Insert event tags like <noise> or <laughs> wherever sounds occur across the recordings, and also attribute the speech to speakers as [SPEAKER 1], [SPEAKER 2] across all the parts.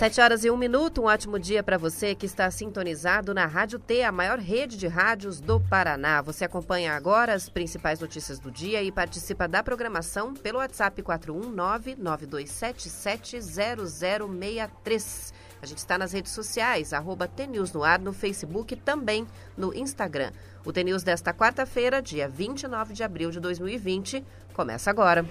[SPEAKER 1] 7 horas e um minuto. Um ótimo dia para você que está sintonizado na Rádio T, a maior rede de rádios do Paraná. Você acompanha agora as principais notícias do dia e participa da programação pelo WhatsApp 419-9277-0063. A gente está nas redes sociais, arroba TNews no ar, no Facebook e também no Instagram. O TNews desta quarta-feira, dia 29 de abril de 2020, começa agora.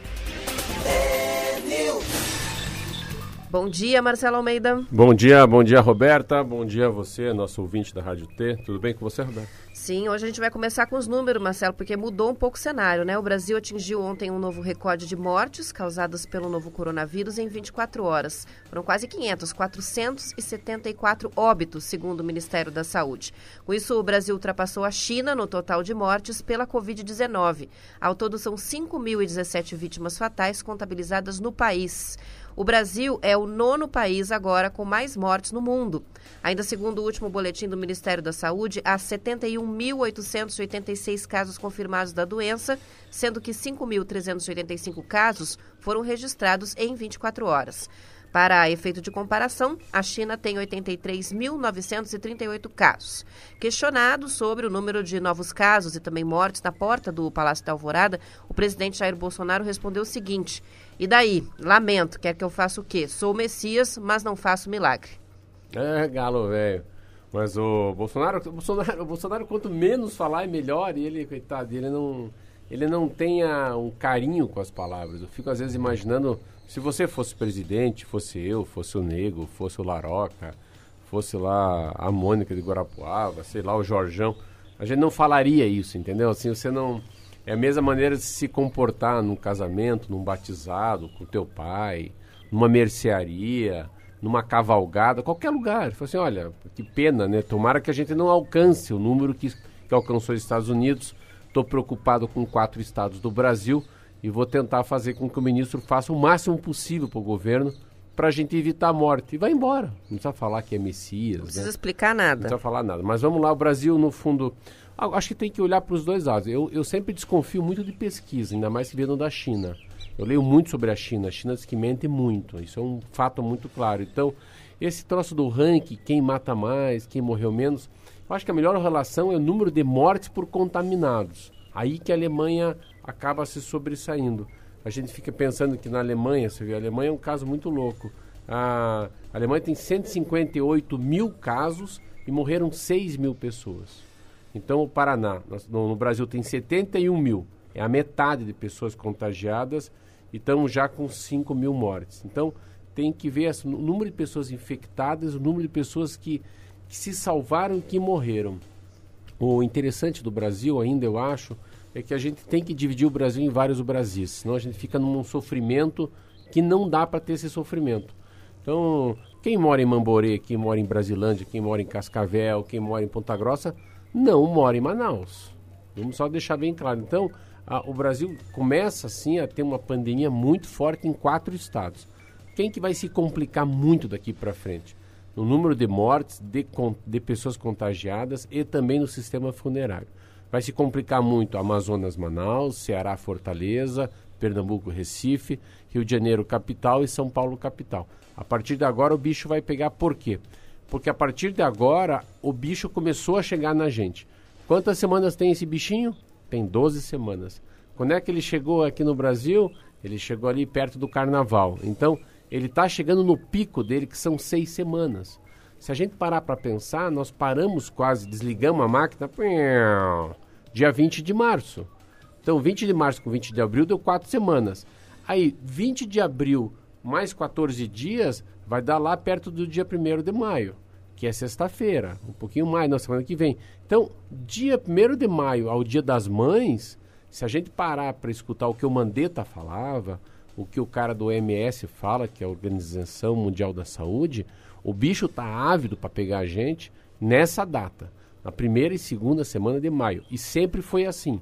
[SPEAKER 1] Bom dia, Marcelo Almeida.
[SPEAKER 2] Bom dia, bom dia, Roberta. Bom dia a você, nosso ouvinte da Rádio T. Tudo bem com você, Roberta?
[SPEAKER 1] Sim, hoje a gente vai começar com os números, Marcelo, porque mudou um pouco o cenário, né? O Brasil atingiu ontem um novo recorde de mortes causadas pelo novo coronavírus em 24 horas. Foram quase 500, 474 óbitos, segundo o Ministério da Saúde. Com isso, o Brasil ultrapassou a China no total de mortes pela Covid-19. Ao todo, são 5.017 vítimas fatais contabilizadas no país. O Brasil é o nono país agora com mais mortes no mundo. Ainda segundo o último boletim do Ministério da Saúde, há 71.886 casos confirmados da doença, sendo que 5.385 casos foram registrados em 24 horas. Para efeito de comparação, a China tem 83.938 casos. Questionado sobre o número de novos casos e também mortes na porta do Palácio da Alvorada, o presidente Jair Bolsonaro respondeu o seguinte: E daí? Lamento, quer que eu faça o quê? Sou o Messias, mas não faço milagre.
[SPEAKER 2] É, galo, velho. Mas o Bolsonaro, o Bolsonaro, o Bolsonaro, quanto menos falar, é melhor. E ele, coitado, ele não, ele não tem um carinho com as palavras. Eu fico, às vezes, imaginando se você fosse presidente, fosse eu, fosse o Nego, fosse o Laroca, fosse lá a Mônica de Guarapuava, sei lá, o Jorjão, a gente não falaria isso, entendeu? Assim, você não... É a mesma maneira de se comportar num casamento, num batizado, com teu pai, numa mercearia, numa cavalgada, qualquer lugar. Fala assim, olha, que pena, né? Tomara que a gente não alcance o número que, que alcançou os Estados Unidos. Estou preocupado com quatro estados do Brasil e vou tentar fazer com que o ministro faça o máximo possível para o governo para a gente evitar a morte. E vai embora. Não precisa falar que é Messias. Não
[SPEAKER 1] precisa
[SPEAKER 2] né?
[SPEAKER 1] explicar nada.
[SPEAKER 2] Não precisa falar nada. Mas vamos lá, o Brasil, no fundo. Acho que tem que olhar para os dois lados. Eu, eu sempre desconfio muito de pesquisa, ainda mais que vindo da China. Eu leio muito sobre a China. A China diz que mente muito. Isso é um fato muito claro. Então, esse troço do ranking, quem mata mais, quem morreu menos, eu acho que a melhor relação é o número de mortes por contaminados. Aí que a Alemanha acaba se sobressaindo. A gente fica pensando que na Alemanha, você vê, a Alemanha é um caso muito louco. A Alemanha tem 158 mil casos e morreram 6 mil pessoas. Então, o Paraná, no, Brasil, tem 71 mil. É a metade de pessoas contagiadas e estamos já com 5 mil mortes. Então, tem que ver o número de pessoas infectadas, o número de pessoas que, que se salvaram e que morreram. O interessante do Brasil ainda, eu acho, é que a gente tem que dividir o Brasil em vários Brasis, senão a gente fica num sofrimento que não dá para ter esse sofrimento. Então, quem mora em Mamborê, quem mora em Brasilândia, quem mora em Cascavel, quem mora em Ponta Grossa, não mora em Manaus. Vamos só deixar bem claro. Então, a, o Brasil começa assim a ter uma pandemia muito forte em quatro estados. Quem que vai se complicar muito daqui para frente? No número de mortes, de, de pessoas contagiadas e também no sistema funerário. Vai se complicar muito Amazonas, Manaus, Ceará, Fortaleza, Pernambuco, Recife, Rio de Janeiro, capital e São Paulo, capital. A partir de agora o bicho vai pegar por quê? Porque a partir de agora o bicho começou a chegar na gente. Quantas semanas tem esse bichinho? Tem 12 semanas. Quando é que ele chegou aqui no Brasil? Ele chegou ali perto do carnaval. Então, ele está chegando no pico dele, que são seis semanas. Se a gente parar para pensar, nós paramos quase, desligamos a máquina dia 20 de março. Então, 20 de março com 20 de abril deu quatro semanas. Aí, 20 de abril mais 14 dias vai dar lá perto do dia 1 de maio, que é sexta-feira, um pouquinho mais, na semana que vem. Então, dia 1 de maio ao dia das mães, se a gente parar para escutar o que o Mandetta falava, o que o cara do OMS fala, que é a Organização Mundial da Saúde, O bicho está ávido para pegar a gente nessa data, na primeira e segunda semana de maio. E sempre foi assim,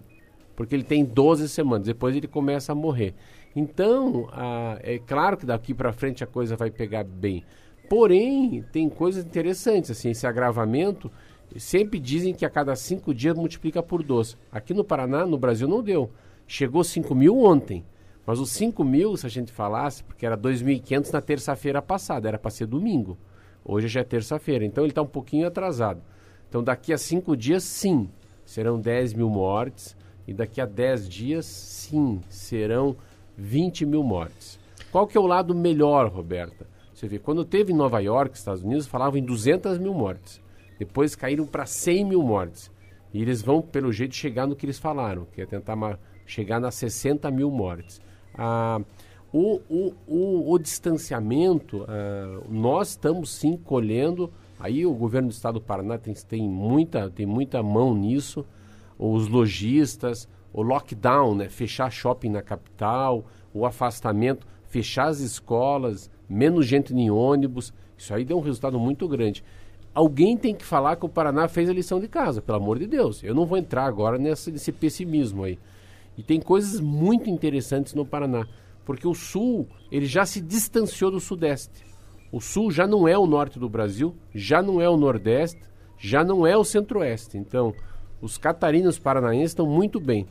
[SPEAKER 2] porque ele tem 12 semanas, depois ele começa a morrer. Então, ah, é claro que daqui para frente a coisa vai pegar bem. Porém, tem coisas interessantes, assim, esse agravamento, sempre dizem que a cada cinco dias multiplica por 12. Aqui no Paraná, no Brasil, não deu. Chegou 5 mil ontem. Mas os 5 mil, se a gente falasse, porque era 2.500 na terça-feira passada, era para ser domingo. Hoje já é terça-feira, então ele está um pouquinho atrasado. Então daqui a cinco dias, sim, serão 10 mil mortes. E daqui a 10 dias, sim, serão 20 mil mortes. Qual que é o lado melhor, Roberta? Você vê, quando teve em Nova York, Estados Unidos, falavam em 200 mil mortes. Depois caíram para 100 mil mortes. E eles vão, pelo jeito, chegar no que eles falaram, que é tentar chegar nas 60 mil mortes. Ah, o, o, o, o, distanciamento, ah, nós estamos sim colhendo, aí o governo do estado do Paraná tem, tem, muita, tem muita mão nisso, os lojistas, o lockdown, né, fechar shopping na capital, o afastamento, fechar as escolas, menos gente em ônibus. Isso aí deu um resultado muito grande. Alguém tem que falar que o Paraná fez a lição de casa, pelo amor de Deus. Eu não vou entrar agora nessa, nesse pessimismo aí. E tem coisas muito interessantes no Paraná, porque o Sul ele já se distanciou do Sudeste. O Sul já não é o norte do Brasil, já não é o Nordeste, já não é o Centro-Oeste. Então, os catarinos paranaenses estão muito bem.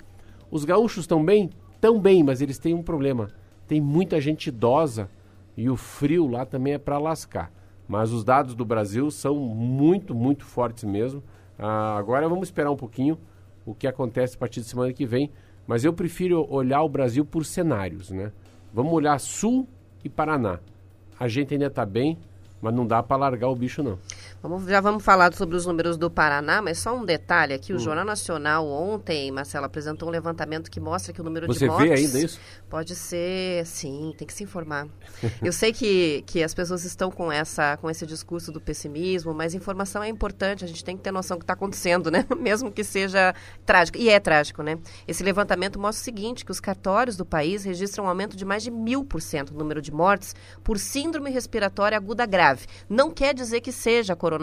[SPEAKER 2] Os gaúchos estão bem? Estão bem, mas eles têm um problema. Tem muita gente idosa e o frio lá também é para lascar. Mas os dados do Brasil são muito, muito fortes mesmo. Ah, agora vamos esperar um pouquinho o que acontece a partir de semana que vem. Mas eu prefiro olhar o Brasil por cenários, né? Vamos olhar Sul e Paraná. A gente ainda está bem, mas não dá para largar o bicho, não.
[SPEAKER 1] Vamos, já vamos falar sobre os números do Paraná, mas só um detalhe aqui. O hum. Jornal Nacional ontem, Marcelo, apresentou um levantamento que mostra que o número
[SPEAKER 2] Você
[SPEAKER 1] de mortes...
[SPEAKER 2] Você vê ainda isso?
[SPEAKER 1] Pode ser... Sim, tem que se informar. <laughs> Eu sei que, que as pessoas estão com, essa, com esse discurso do pessimismo, mas informação é importante. A gente tem que ter noção do que está acontecendo, né? <laughs> Mesmo que seja trágico. E é trágico, né? Esse levantamento mostra o seguinte, que os cartórios do país registram um aumento de mais de mil por cento no número de mortes por síndrome respiratória aguda grave. Não quer dizer que seja coronavírus.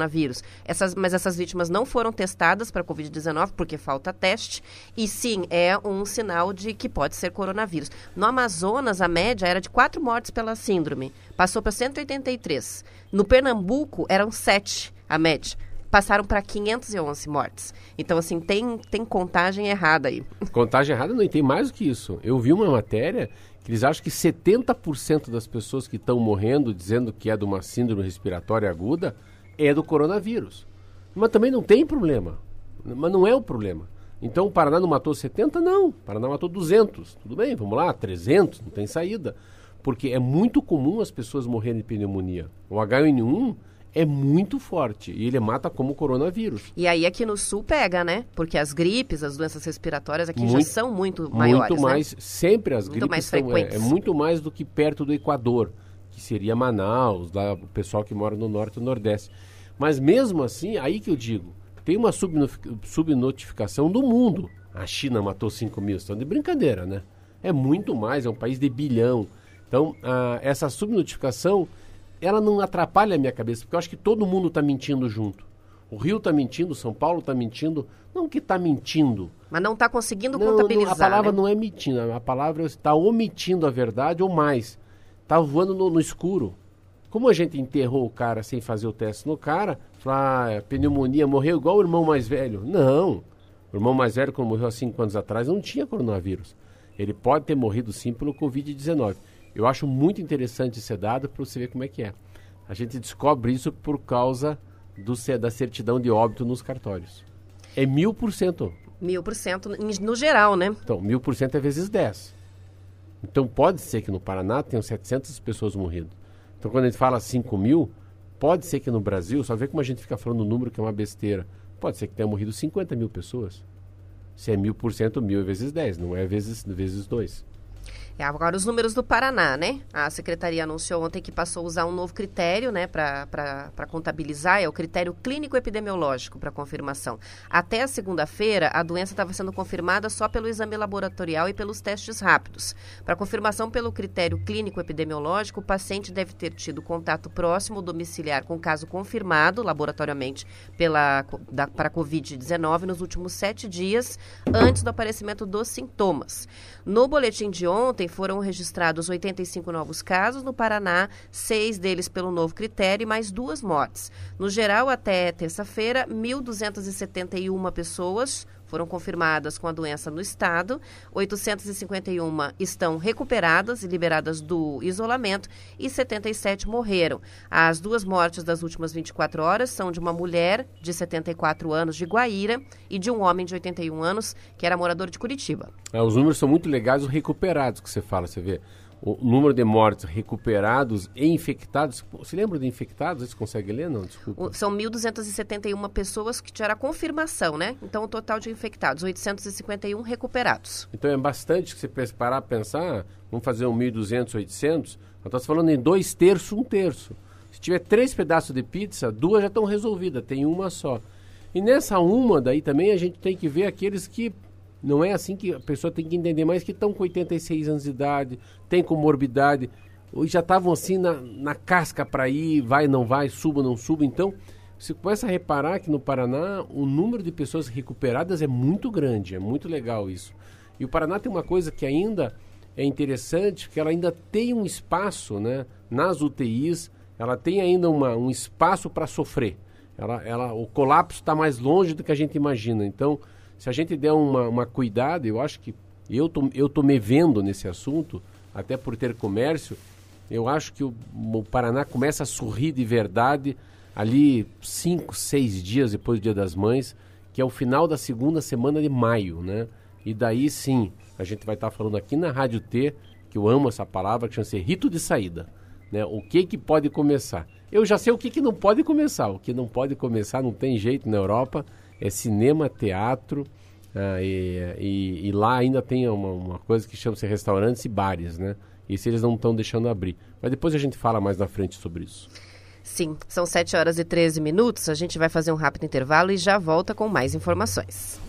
[SPEAKER 1] Essas, mas essas vítimas não foram testadas para Covid-19 porque falta teste. E sim, é um sinal de que pode ser coronavírus. No Amazonas, a média era de quatro mortes pela síndrome. Passou para 183. No Pernambuco, eram sete a média passaram para 511 mortes. Então, assim, tem, tem contagem errada aí. <laughs>
[SPEAKER 2] Contagem errada não, e tem mais do que isso. Eu vi uma matéria que eles acham que 70% das pessoas que estão morrendo dizendo que é de uma síndrome respiratória aguda é do coronavírus. Mas também não tem problema. Mas não é o problema. Então o Paraná não matou 70? Não. O Paraná matou 200. Tudo bem, vamos lá, 300, não tem saída. Porque é muito comum as pessoas morrerem de pneumonia. O H1N1 é muito forte e ele mata como coronavírus.
[SPEAKER 1] E aí aqui no sul pega, né? Porque as gripes, as doenças respiratórias aqui muito, já são muito maiores.
[SPEAKER 2] Muito
[SPEAKER 1] né?
[SPEAKER 2] mais, né? sempre as muito gripes mais são, é, é, muito mais do que perto do Equador, que seria Manaus, lá, o pessoal que mora no norte e no nordeste. Mas mesmo assim, aí que eu digo, tem uma subnotificação do mundo. A China matou 5 mil, estão de brincadeira, né? É muito mais, é um país de bilhão. Então, a, essa subnotificação ela não atrapalha a minha cabeça, porque eu acho que todo mundo está mentindo junto. O Rio está mentindo, São Paulo está mentindo. Não que está mentindo.
[SPEAKER 1] Mas não está conseguindo não, contabilizar.
[SPEAKER 2] Não, a palavra
[SPEAKER 1] né?
[SPEAKER 2] não é mentindo, a palavra está omitindo a verdade ou mais. Está voando no, no, escuro. Como a gente enterrou o cara sem fazer o teste no cara, falar, ah, pneumonia, morreu igual o irmão mais velho. Não. O irmão mais velho, quando morreu há cinco anos atrás, não tinha coronavírus. Ele pode ter morrido sim pelo Covid-19. Eu acho muito interessante esse dado para você ver como é que é. A gente descobre isso por causa do, da certidão de óbito nos cartórios. É mil por cento.
[SPEAKER 1] Mil por cento no geral, né?
[SPEAKER 2] Então, mil por cento é vezes 10. Então, pode ser que no Paraná tenham 700 pessoas morridas. Então, quando a gente fala 5 mil, pode ser que no Brasil, só vê como a gente fica falando o número que é uma besteira, pode ser que tenha morrido 50 mil pessoas. Se é mil por cento, mil vezes 10, não é vezes, vezes 2.
[SPEAKER 1] É, agora os números do Paraná, né? A secretaria anunciou ontem que passou a usar um novo critério, né, para contabilizar, é o critério clínico epidemiológico para confirmação. Até a segunda-feira, a doença estava sendo confirmada só pelo exame laboratorial e pelos testes rápidos. Para confirmação pelo critério clínico epidemiológico, o paciente deve ter tido contato próximo domiciliar com caso confirmado laboratoriamente pela para Covid-19 nos últimos sete dias antes do aparecimento dos sintomas. No boletim de ontem foram registrados 85 novos casos no Paraná, seis deles pelo novo critério e mais duas mortes. No geral, até terça-feira, 1.271 pessoas foram confirmadas com a doença no estado, 851 estão recuperadas e liberadas do isolamento e 77 morreram. As duas mortes das últimas 24 horas são de uma mulher de 74 anos de Guaíra e de um homem de 81 anos que era morador de Curitiba.
[SPEAKER 2] É, os números são muito legais, os recuperados que você fala, você vê o número de mortes recuperados e infectados. Você lembra de infectados? Você consegue ler? Não, desculpa.
[SPEAKER 1] São 1.271 pessoas que tiveram a confirmação, né? Então, o total de infectados, 851 recuperados.
[SPEAKER 2] Então, é bastante que você parar a pensar, vamos fazer um 1.200, 800, nós estamos falando em dois terços, um terço. Se tiver três pedaços de pizza, duas já estão resolvidas, tem uma só. E nessa uma daí também a gente tem que ver aqueles que não é assim que a pessoa tem que entender mais que estão com 86 anos de idade, tem comorbidade, ou já estavam assim na, na casca para ir, vai, não vai, suba, não suba. Então, você começa a reparar que no Paraná o número de pessoas recuperadas é muito grande, é muito legal isso. E o Paraná tem uma coisa que ainda é interessante, que ela ainda tem um espaço né, nas UTIs, ela tem ainda uma, um espaço para sofrer. Ela, ela, o colapso está mais longe do que a gente imagina. Então, se a gente der uma, uma cuidado, eu acho que eu tô, eu tô me vendo nesse assunto, até por ter comércio, eu acho que o, o Paraná começa a sorrir de verdade ali cinco, seis dias depois do Dia das Mães, que é o final da segunda semana de maio, né? E daí sim, a gente vai estar tá falando aqui na Rádio T, que eu amo essa palavra, que chama-se rito de saída. Né? O que que pode começar? Eu já sei o que, que não pode começar. O que não pode começar, não tem jeito na Europa, é cinema, teatro, uh, e, e, e, lá ainda tem uma, uma coisa que chama-se restaurantes e bares, né? Isso eles não estão deixando abrir. Mas depois a gente fala mais na frente sobre isso.
[SPEAKER 1] Sim, são 7 horas e 13 minutos. A gente vai fazer um rápido intervalo e já volta com mais informações.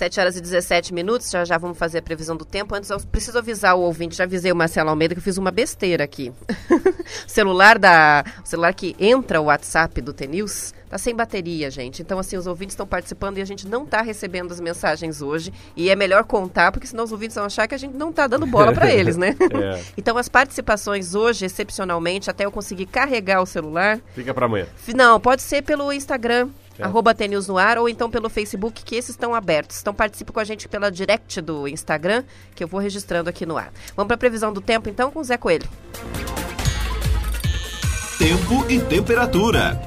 [SPEAKER 1] 7 horas e 17 minutos, já já vamos fazer a previsão do tempo. Antes, eu preciso avisar o ouvinte, já avisei o Marcelo Almeida que eu fiz uma besteira aqui. <laughs> o celular da. O celular que entra o WhatsApp do TNews tá sem bateria, gente. Então, assim, os ouvintes estão participando e a gente não tá recebendo as mensagens hoje. E é melhor contar, porque senão os ouvintes vão achar que a gente não tá dando bola para <laughs> eles, né? É. <laughs> Então, as participações hoje, excepcionalmente, até eu conseguir carregar o celular.
[SPEAKER 2] Fica para amanhã.
[SPEAKER 1] Não, pode ser pelo Instagram. É. Arroba TNews no ar, ou então pelo Facebook, que esses estão abertos. Então participe com a gente pela direct do Instagram, que eu vou registrando aqui no ar. Vamos para a previsão do tempo, então, com o Zé Coelho.
[SPEAKER 3] Tempo e temperatura.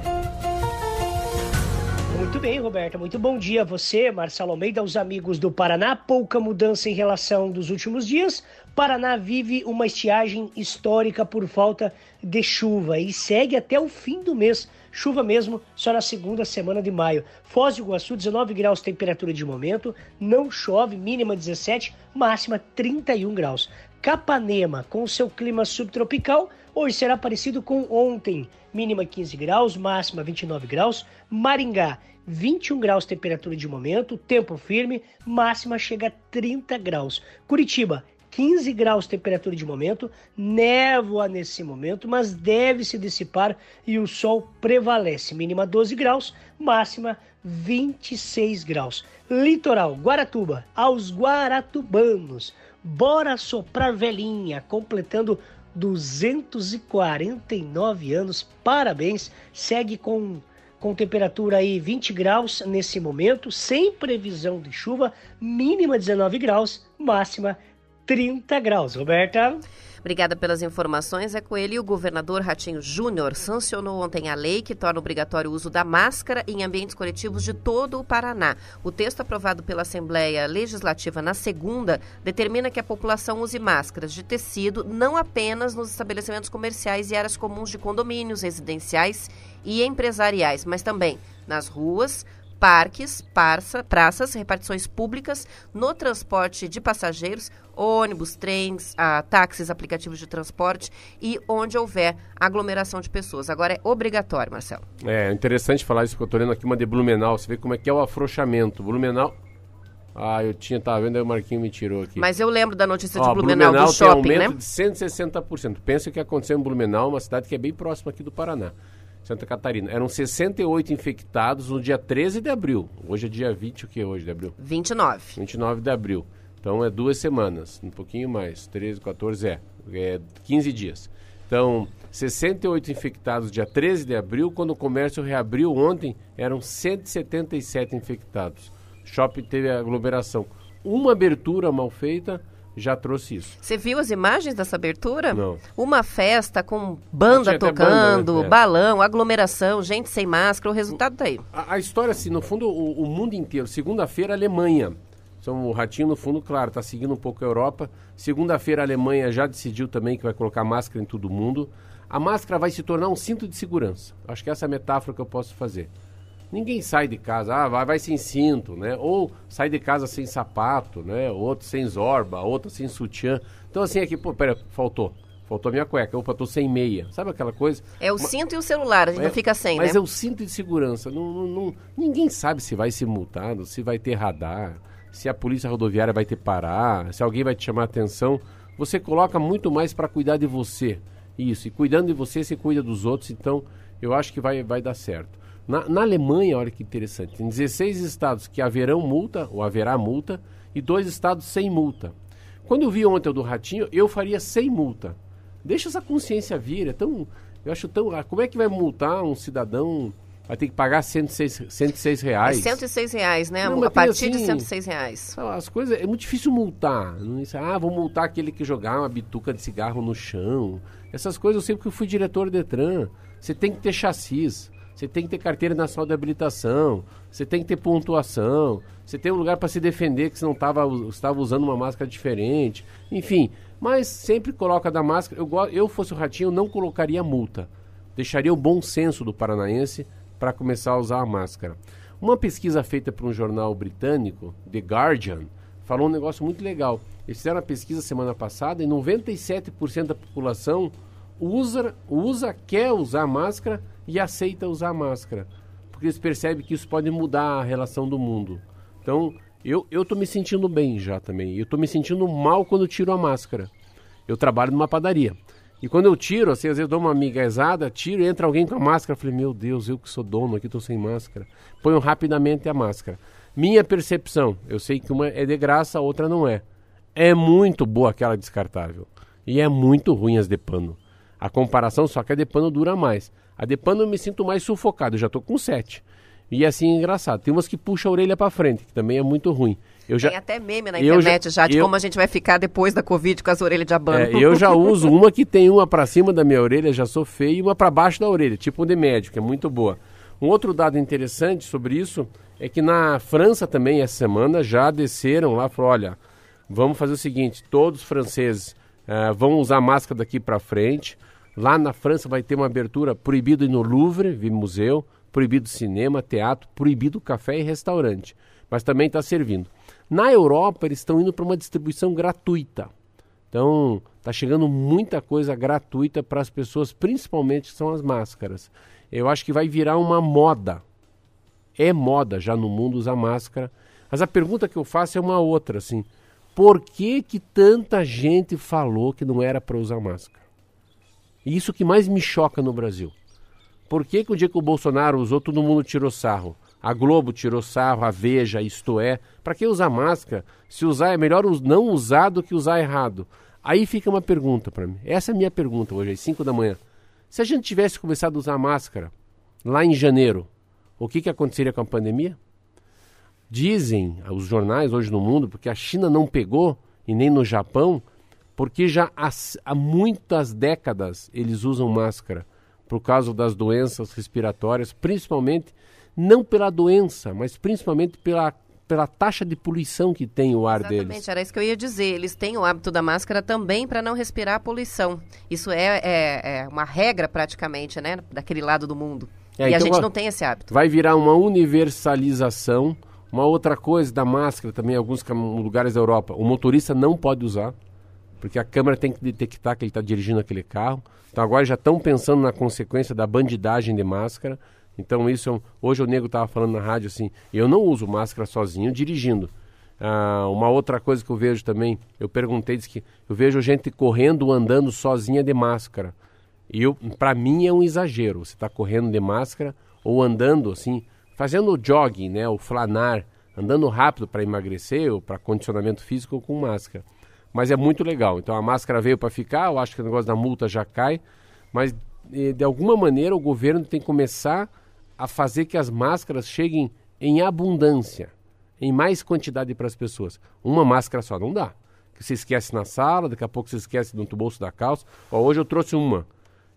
[SPEAKER 4] Muito bem, Roberta. Muito bom dia a você, Marcelo Almeida, aos amigos do Paraná. Pouca mudança em relação dos últimos dias. Paraná vive uma estiagem histórica por falta de chuva e segue até o fim do mês Chuva mesmo só na segunda semana de maio. Foz do Iguaçu, 19 graus temperatura de momento, não chove, mínima 17, máxima 31 graus. Capanema, com seu clima subtropical, hoje será parecido com ontem, mínima 15 graus, máxima 29 graus. Maringá, 21 graus temperatura de momento, tempo firme, máxima chega a 30 graus. Curitiba, 15 graus temperatura de momento, névoa nesse momento, mas deve se dissipar e o sol prevalece. Mínima 12 graus, máxima 26 graus. Litoral, Guaratuba, aos guaratubanos, bora soprar velhinha, completando 249 anos. Parabéns, segue com com temperatura aí 20 graus nesse momento, sem previsão de chuva, mínima 19 graus, máxima 30 graus. Roberta?
[SPEAKER 1] Obrigada pelas informações. É com ele o governador Ratinho Júnior sancionou ontem a lei que torna obrigatório o uso da máscara em ambientes coletivos de todo o Paraná. O texto aprovado pela Assembleia Legislativa na segunda determina que a população use máscaras de tecido não apenas nos estabelecimentos comerciais e áreas comuns de condomínios residenciais e empresariais, mas também nas ruas, parques, parça, praças, repartições públicas, no transporte de passageiros, ônibus, trens, ah, táxis, aplicativos de transporte e onde houver aglomeração de pessoas. Agora é obrigatório, Marcelo.
[SPEAKER 2] É interessante falar isso, porque eu estou lendo aqui uma de Blumenau. Você vê como é que é o afrouxamento. Blumenau ah, eu tinha, tava vendo, aí o Marquinho me tirou aqui.
[SPEAKER 1] Mas eu lembro da notícia de Blumenau, Blumenau do shopping,
[SPEAKER 2] tem
[SPEAKER 1] aumento
[SPEAKER 2] né? de 160%. Pensa o que aconteceu em Blumenau, uma cidade que é bem próxima aqui do Paraná. Santa Catarina. Eram 68 infectados no dia 13 de abril. Hoje é dia 20, o que é hoje de abril?
[SPEAKER 1] 29.
[SPEAKER 2] 29 de abril. Então é duas semanas, um pouquinho mais. 13, 14, é. É 15 dias. Então, 68 infectados dia 13 de abril. Quando o comércio reabriu ontem, eram 177 infectados. shopping teve aglomeração. Uma abertura mal feita já trouxe isso.
[SPEAKER 1] Você viu as imagens dessa abertura?
[SPEAKER 2] Não.
[SPEAKER 1] Uma festa com banda tocando, banda, né? balão, aglomeração, gente sem máscara, o resultado tá aí.
[SPEAKER 2] A, a história, assim, no fundo, o, o mundo inteiro. Segunda-feira, Alemanha. Então, o Ratinho, no fundo, claro, está seguindo um pouco a Europa. Segunda-feira, a Alemanha já decidiu também que vai colocar máscara em todo mundo. A máscara vai se tornar um cinto de segurança. Acho que essa é a metáfora que eu posso fazer. Ninguém sai de casa, ah, vai, vai sem cinto, né? Ou sai de casa sem sapato, né? Outro sem zorba, outro sem sutiã. Então assim aqui, pô, pera, faltou. Faltou a minha cueca. Opa, tô sem meia. Sabe aquela coisa?
[SPEAKER 1] É o cinto e o celular, a gente é, não fica sem,
[SPEAKER 2] mas
[SPEAKER 1] né?
[SPEAKER 2] é o cinto de segurança. Não, não, não, ninguém sabe se vai ser multado, se vai ter radar, se a polícia rodoviária vai ter parar, se alguém vai te chamar a atenção. Você coloca muito mais para cuidar de você. Isso, e cuidando de você, você cuida dos outros. Então, eu acho que vai, vai dar certo. Na, na, Alemanha, olha que interessante, tem 16 estados que haverão multa, ou haverá multa, e dois estados sem multa. Quando eu vi ontem o do Ratinho, eu faria sem multa. Deixa essa consciência vir, é tão... Eu acho tão... Ah, como é que vai multar um cidadão... Vai ter que pagar 106, 106 reais.
[SPEAKER 1] É 106 reais, né? Não, a partir assim, de 106 reais.
[SPEAKER 2] As coisas... É muito difícil multar. É, ah, vou multar aquele que jogar uma bituca de cigarro no chão. Essas coisas eu sempre que fui diretor do Detran. Você tem que ter chassis. Você tem que ter carteira nacional de habilitação, você tem que ter pontuação, você tem um lugar para se defender que você não estava usando uma máscara diferente, enfim. Mas sempre coloca da máscara. Eu, eu fosse o ratinho, não colocaria multa. Deixaria o bom senso do paranaense para começar a usar a máscara. Uma pesquisa feita por um jornal britânico, The Guardian, falou um negócio muito legal. Eles fizeram uma pesquisa semana passada e 97% da população usa, usa, quer usar máscara e aceita usar máscara. Porque eles percebem que isso pode mudar a relação do mundo. Então, eu, eu me sentindo bem já também. Eu tô me sentindo mal quando tiro a máscara. Eu trabalho numa padaria. E quando eu tiro, assim, às vezes dou uma amiguezada, tiro, entra alguém com a máscara, eu falei, meu Deus, eu que sou dono aqui, tô sem máscara. Ponho rapidamente a máscara. Minha percepção, eu sei que uma é de graça, a outra não é. É muito boa aquela descartável. E é muito ruim as de pano. A comparação, só que a de pano dura mais. A de pano eu me sinto mais sufocado, eu já tô com 7. E assim é engraçado. Tem umas que puxam a orelha para frente, que também é muito ruim.
[SPEAKER 1] Eu já, Tem até meme na internet já, já de eu, como a gente vai ficar depois da Covid com as orelhas de abano.
[SPEAKER 2] É, eu já uso uma que tem uma para cima da minha orelha, já sou feio, e uma para baixo da orelha, tipo um de médico, é muito boa. Um outro dado interessante sobre isso é que na França também, essa semana, já desceram lá, falaram, olha, vamos fazer o seguinte, todos os franceses uh, vão usar máscara daqui para frente, Lá na França vai ter uma abertura proibido ir no Louvre, vi museu, proibido cinema, teatro, proibido café e restaurante. Mas também está servindo. Na Europa, eles estão indo para uma distribuição gratuita. Então, está chegando muita coisa gratuita para as pessoas, principalmente são as máscaras. Eu acho que vai virar uma moda. É moda já no mundo usar máscara. Mas a pergunta que eu faço é uma outra, assim. Por que que tanta gente falou que não era para usar máscara? E isso que mais me choca no Brasil. Por que, que o dia que o Bolsonaro usou, todo mundo tirou sarro? A Globo tirou sarro, a Veja, isto é. Para que usar máscara? Se usar é melhor não usar do que usar errado. Aí fica uma pergunta para mim. Essa é a minha pergunta hoje, às 5 da manhã. Se a gente tivesse começado a usar máscara lá em janeiro, o que, que aconteceria com a pandemia? Dizem os jornais hoje no mundo, porque a China não pegou, e nem no Japão, porque já há, há muitas décadas eles usam máscara por causa das doenças respiratórias, principalmente não pela doença, mas principalmente pela pela taxa de poluição que tem o ar
[SPEAKER 1] Exatamente,
[SPEAKER 2] deles.
[SPEAKER 1] Exatamente, era isso que eu ia dizer. Eles têm o hábito da máscara também para não respirar a poluição. Isso é, é, é, uma regra praticamente, né? Daquele lado do mundo. É, e então, a gente não tem esse hábito.
[SPEAKER 2] Vai virar uma universalização. Uma outra coisa da máscara também, em alguns lugares da Europa, o motorista não pode usar, porque a câmera tem que detectar que ele está dirigindo aquele carro. Então agora já estão pensando na consequência da bandidagem de máscara. Então isso, é hoje o nego estava falando na rádio assim, eu não uso máscara sozinho dirigindo. Ah, uma outra coisa que eu vejo também, eu perguntei, disse que eu vejo gente correndo, andando sozinha de máscara. E para mim é um exagero. Você está correndo de máscara ou andando assim, fazendo jogging, né, o flanar, andando rápido para emagrecer ou para condicionamento físico com máscara. Mas é muito legal. Então a máscara veio para ficar, eu acho que o negócio da multa já cai, mas de alguma maneira o governo tem que começar a fazer que as máscaras cheguem em abundância, em mais quantidade para as pessoas. Uma máscara só não dá. Que você esquece na sala, daqui a pouco você esquece no bolso da calça. Ó, hoje eu trouxe uma.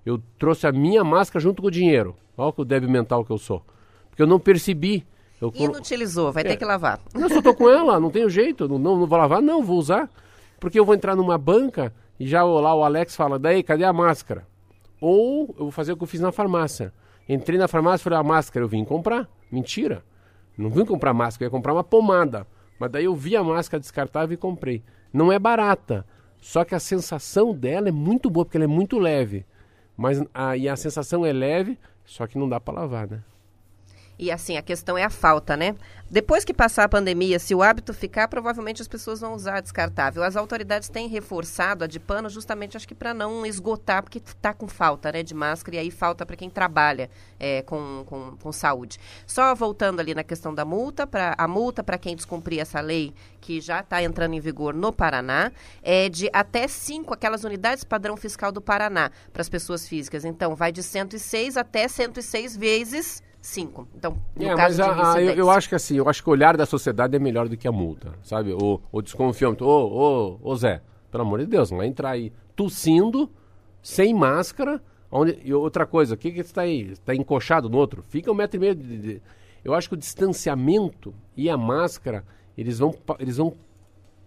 [SPEAKER 2] Eu trouxe a minha máscara junto com o dinheiro. Olha o débil mental que eu sou. Porque eu não percebi. Eu
[SPEAKER 1] Inutilizou, vai é. ter que lavar.
[SPEAKER 2] Eu só tô com ela, não tenho jeito. Não, não, não vou lavar, não, vou usar. Porque eu vou entrar numa banca e já lá o Alex fala, daí, cadê a máscara? Ou eu vou fazer o que eu fiz na farmácia. Entrei na farmácia e falei, a máscara eu vim comprar. Mentira. Não vim comprar máscara, eu ia comprar uma pomada. Mas daí eu vi a máscara descartável e comprei. Não é barata. Só que a sensação dela é muito boa, porque ela é muito leve. Mas a, e a sensação é leve, só que não dá para lavar, né?
[SPEAKER 1] E assim, a questão é a falta, né? Depois que passar a pandemia, se o hábito ficar, provavelmente as pessoas vão usar descartável. As autoridades têm reforçado a de pano justamente, acho que para não esgotar, porque está com falta né, de máscara e aí falta para quem trabalha é, com, com, com, saúde. Só voltando ali na questão da multa, pra, a multa para quem descumprir essa lei que já está entrando em vigor no Paraná é de até cinco aquelas unidades padrão fiscal do Paraná para as pessoas físicas. Então, vai de 106 até 106 vezes cinco. Então, no é, caso mas a,
[SPEAKER 2] eu, eu, acho que assim, eu acho que o olhar da sociedade é melhor do que a multa, sabe? O, o desconfiamento. Ô, ô, ô Zé, pelo amor de Deus, não vai entrar aí tossindo, sem máscara. Onde, e outra coisa, o que que está aí? Está encoxado no outro? Fica um metro e meio de, de, Eu acho que o distanciamento e a máscara, eles vão, eles vão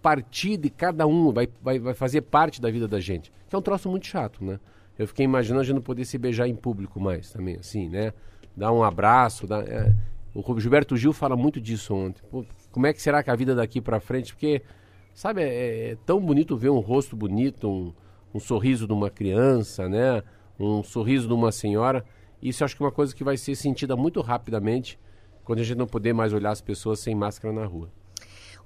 [SPEAKER 2] partir de cada um, vai, vai, vai fazer parte da vida da gente. Que é um troço muito chato, né? Eu fiquei imaginando a gente não poder se beijar em público mais também, assim, né? Dar um abraço. Dar, é, o Gilberto Gil fala muito disso ontem. Pô, como é que será que a vida daqui para frente? Porque, sabe, é, é, tão bonito ver um rosto bonito, um, um sorriso de uma criança, né? Um sorriso de uma senhora. Isso acho que é uma coisa que vai ser sentida muito rapidamente quando a gente não puder mais olhar as pessoas sem máscara na rua.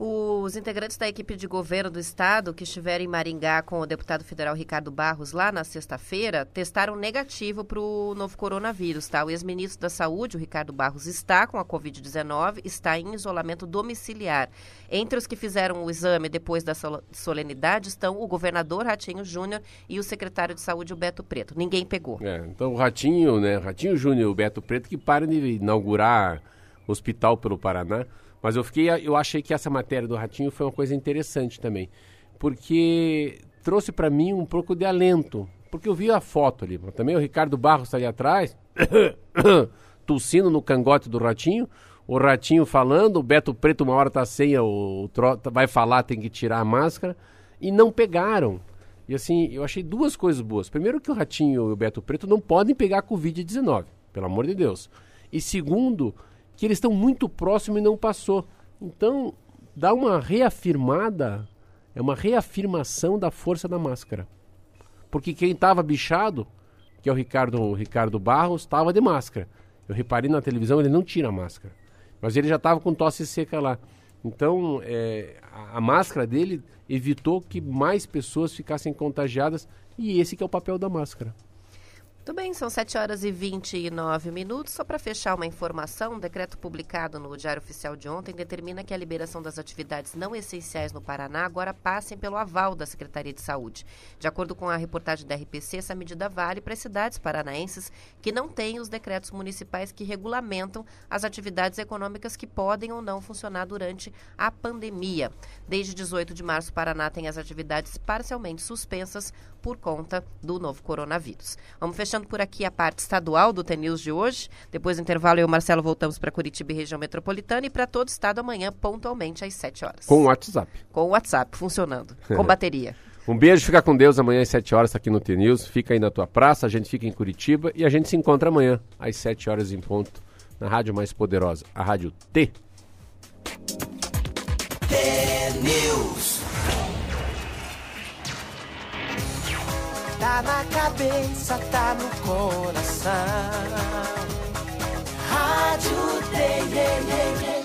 [SPEAKER 1] Os integrantes da equipe de governo do estado que estiveram em Maringá com o deputado federal Ricardo Barros lá na sexta-feira testaram negativo para o novo coronavírus. Tá? O ex-ministro da Saúde, o Ricardo Barros, está com a Covid-19, está em isolamento domiciliar. Entre os que fizeram o exame depois da solenidade estão o governador Ratinho Júnior e o secretário de Saúde, o Beto Preto. Ninguém pegou.
[SPEAKER 2] É, então o Ratinho, né? Ratinho Júnior e o Beto Preto que param de inaugurar hospital pelo Paraná. Mas eu fiquei, eu achei que essa matéria do Ratinho foi uma coisa interessante também, porque trouxe para mim um pouco de alento, porque eu vi a foto ali, também o Ricardo Barros está ali atrás, <coughs> tossindo no cangote do Ratinho, o Ratinho falando, o Beto Preto uma hora tá sem, o, o vai falar, tem que tirar a máscara, e não pegaram. E assim, eu achei duas coisas boas. Primeiro que o Ratinho e o Beto Preto não podem pegar a Covid-19, pelo amor de Deus. E segundo, que eles estão muito próximos e não passou. Então, dá uma reafirmada, é uma reafirmação da força da máscara. Porque quem estava bichado, que é o Ricardo, o Ricardo Barros, estava de máscara. Eu reparei na televisão, ele não tira a máscara. Mas ele já estava com tosse seca lá. Então, é, a, a, máscara dele evitou que mais pessoas ficassem contagiadas e esse que é o papel da máscara.
[SPEAKER 1] Muito bem, são 7 horas e 29 minutos. Só para fechar uma informação, um decreto publicado no Diário Oficial de ontem determina que a liberação das atividades não essenciais no Paraná agora passem pelo aval da Secretaria de Saúde. De acordo com a reportagem da RPC, essa medida vale para as cidades paranaenses que não têm os decretos municipais que regulamentam as atividades econômicas que podem ou não funcionar durante a pandemia. Desde 18 de março, o Paraná tem as atividades parcialmente suspensas por conta do novo coronavírus. Vamos fechando por aqui a parte estadual do TNews de hoje. Depois do intervalo, eu e o Marcelo voltamos para Curitiba e região metropolitana e para todo o estado amanhã, pontualmente às 7 horas.
[SPEAKER 2] Com o WhatsApp.
[SPEAKER 1] Com o WhatsApp, funcionando. <laughs> Com bateria.
[SPEAKER 2] Um beijo, fica com Deus. Amanhã às 7 horas aqui no TNews. Fica aí na tua praça, a gente fica em Curitiba e a gente se encontra amanhã às 7 horas em ponto na rádio mais poderosa, a Rádio T.
[SPEAKER 5] T-News. Tá na cabeça, tá no coração. Rádio T, yeah, yeah, yeah.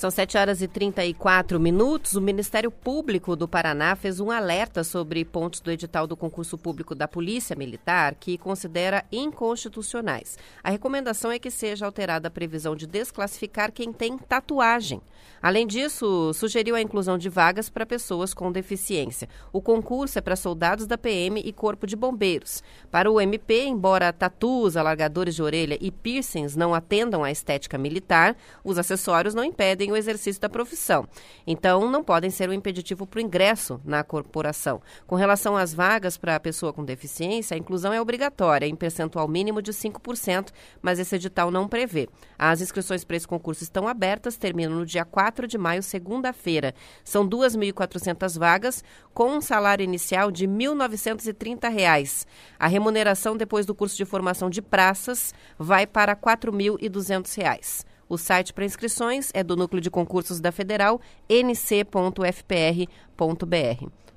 [SPEAKER 1] São 7 horas e 34 minutos. O Ministério Público do Paraná fez um alerta sobre pontos do edital do concurso público da Polícia Militar que considera inconstitucionais. A recomendação é que seja alterada a previsão de desclassificar quem tem tatuagem. Além disso, sugeriu a inclusão de vagas para pessoas com deficiência. O concurso é para soldados da PM e Corpo de Bombeiros. Para o MP, embora tatus, alargadores de orelha e piercings não atendam à estética militar, os acessórios não impedem o exercício da profissão. Então, não podem ser um impeditivo para o ingresso na corporação. Com relação às vagas para a pessoa com deficiência, a inclusão é obrigatória, em percentual mínimo de 5%, mas esse edital não prevê. As inscrições para esse concurso estão abertas, terminam no dia 4 de maio, segunda-feira. São 2.400 vagas, com um salário inicial de 1.930 reais. A remuneração depois do curso de formação de praças vai para R$ 4.200. O site para inscrições é do Núcleo de Concursos da Federal, nc.fpr.br.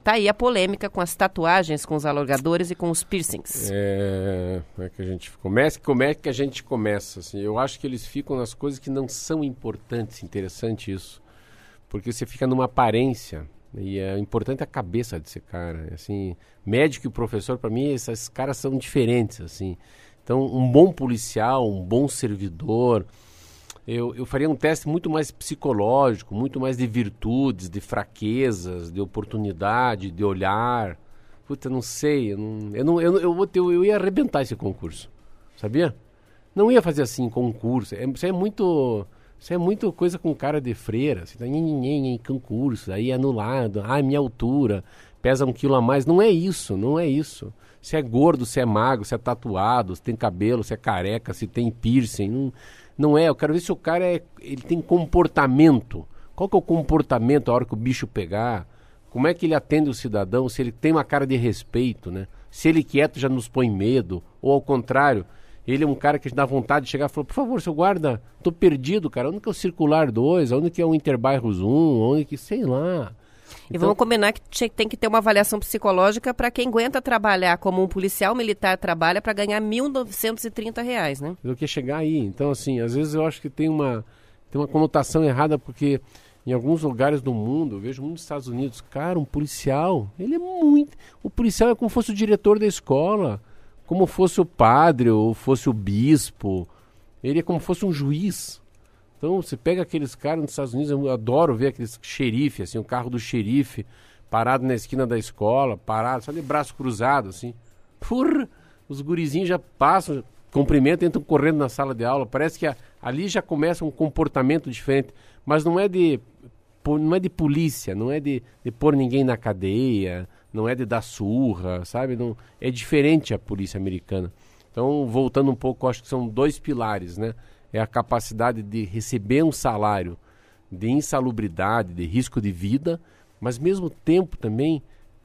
[SPEAKER 1] Tá aí a polêmica com as tatuagens, com os alargadores e com os piercings.
[SPEAKER 2] É, como é que a gente começa? Como é que a gente começa? Assim, eu acho que eles ficam nas coisas que não são importantes. Interessante isso, porque você fica numa aparência e é importante a cabeça desse cara. Assim, médico e professor para mim esses caras são diferentes assim. Então, um bom policial, um bom servidor, eu, eu faria um teste muito mais psicológico, muito mais de virtudes, de fraquezas, de oportunidade, de olhar. Puta, não sei, eu não, eu, não, eu, eu, eu, ia arrebentar esse concurso, sabia? Não ia fazer assim concurso, é, isso é muito... Isso é muito coisa com cara de freira, assim, tá, em concurso, aí anulado, ah, minha altura, pesa um quilo a mais. Não é isso, não é isso. Se é gordo, se é magro, se é tatuado, se tem cabelo, se é careca, se tem piercing, não, não é. Eu quero ver se o cara é, ele tem comportamento. Qual que é o comportamento a hora que o bicho pegar? Como é que ele atende o cidadão? Se ele tem uma cara de respeito, né? Se ele quieto já nos põe medo, ou ao contrário, ele é um cara que dá vontade de chegar e falar, por favor, seu guarda, tô perdido, cara. Onde que é o Circular 2? Onde que é o Interbairros 1? Onde que, sei lá.
[SPEAKER 1] E vamos combinar que tem que ter uma avaliação psicológica para quem aguenta trabalhar como um policial militar trabalha para ganhar 1.930 reais, né?
[SPEAKER 2] Do que chegar aí. Então, assim, às vezes eu acho que tem uma, tem uma conotação errada, porque em alguns lugares do mundo, eu vejo muitos Estados Unidos, cara, um policial, ele é muito... O policial é como se fosse o diretor da escola, como fosse o padre ou fosse o bispo. Ele é como se fosse um juiz. Então, você pega aqueles caras nos Estados Unidos, eu adoro ver aqueles xerife, assim, o carro do xerife parado na esquina da escola, parado, só de braço cruzado, assim. Purra, os gurizinhos já passam, cumprimentam, entram correndo na sala de aula. Parece que a, ali já começa um comportamento diferente. Mas não é de, não é de polícia, não é de, de pôr ninguém na cadeia, não é de dar surra, sabe? Não, é diferente a polícia americana. Então, voltando um pouco, acho que são dois pilares, né? É a capacidade de receber um salário de insalubridade, de risco de vida, mas mesmo tempo também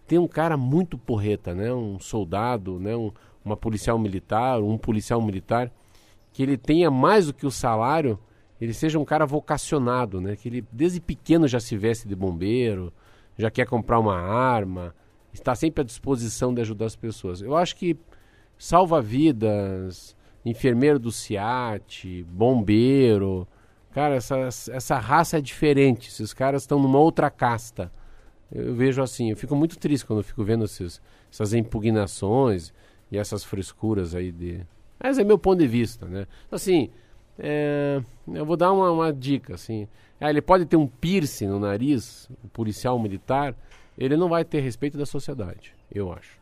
[SPEAKER 2] tem um cara muito porreta, né? Um soldado, né? Um, uma policial militar, um policial militar que ele tenha mais do que o salário, ele seja um cara vocacionado, né? Que ele desde pequeno já se veste de bombeiro, já quer comprar uma arma, está sempre à disposição de ajudar as pessoas. Eu acho que salva-vidas, enfermeiro do SIAT, bombeiro. Cara, essa, essa raça é diferente. Esses caras estão numa outra casta. Eu vejo assim, eu fico muito triste quando eu fico vendo esses, essas impugnações e essas frescuras aí de. Mas é meu ponto de vista, né? Assim, é, eu vou dar uma, uma dica, assim. Ah, ele pode ter um piercing no nariz, policial militar, ele não vai ter respeito da sociedade, eu acho.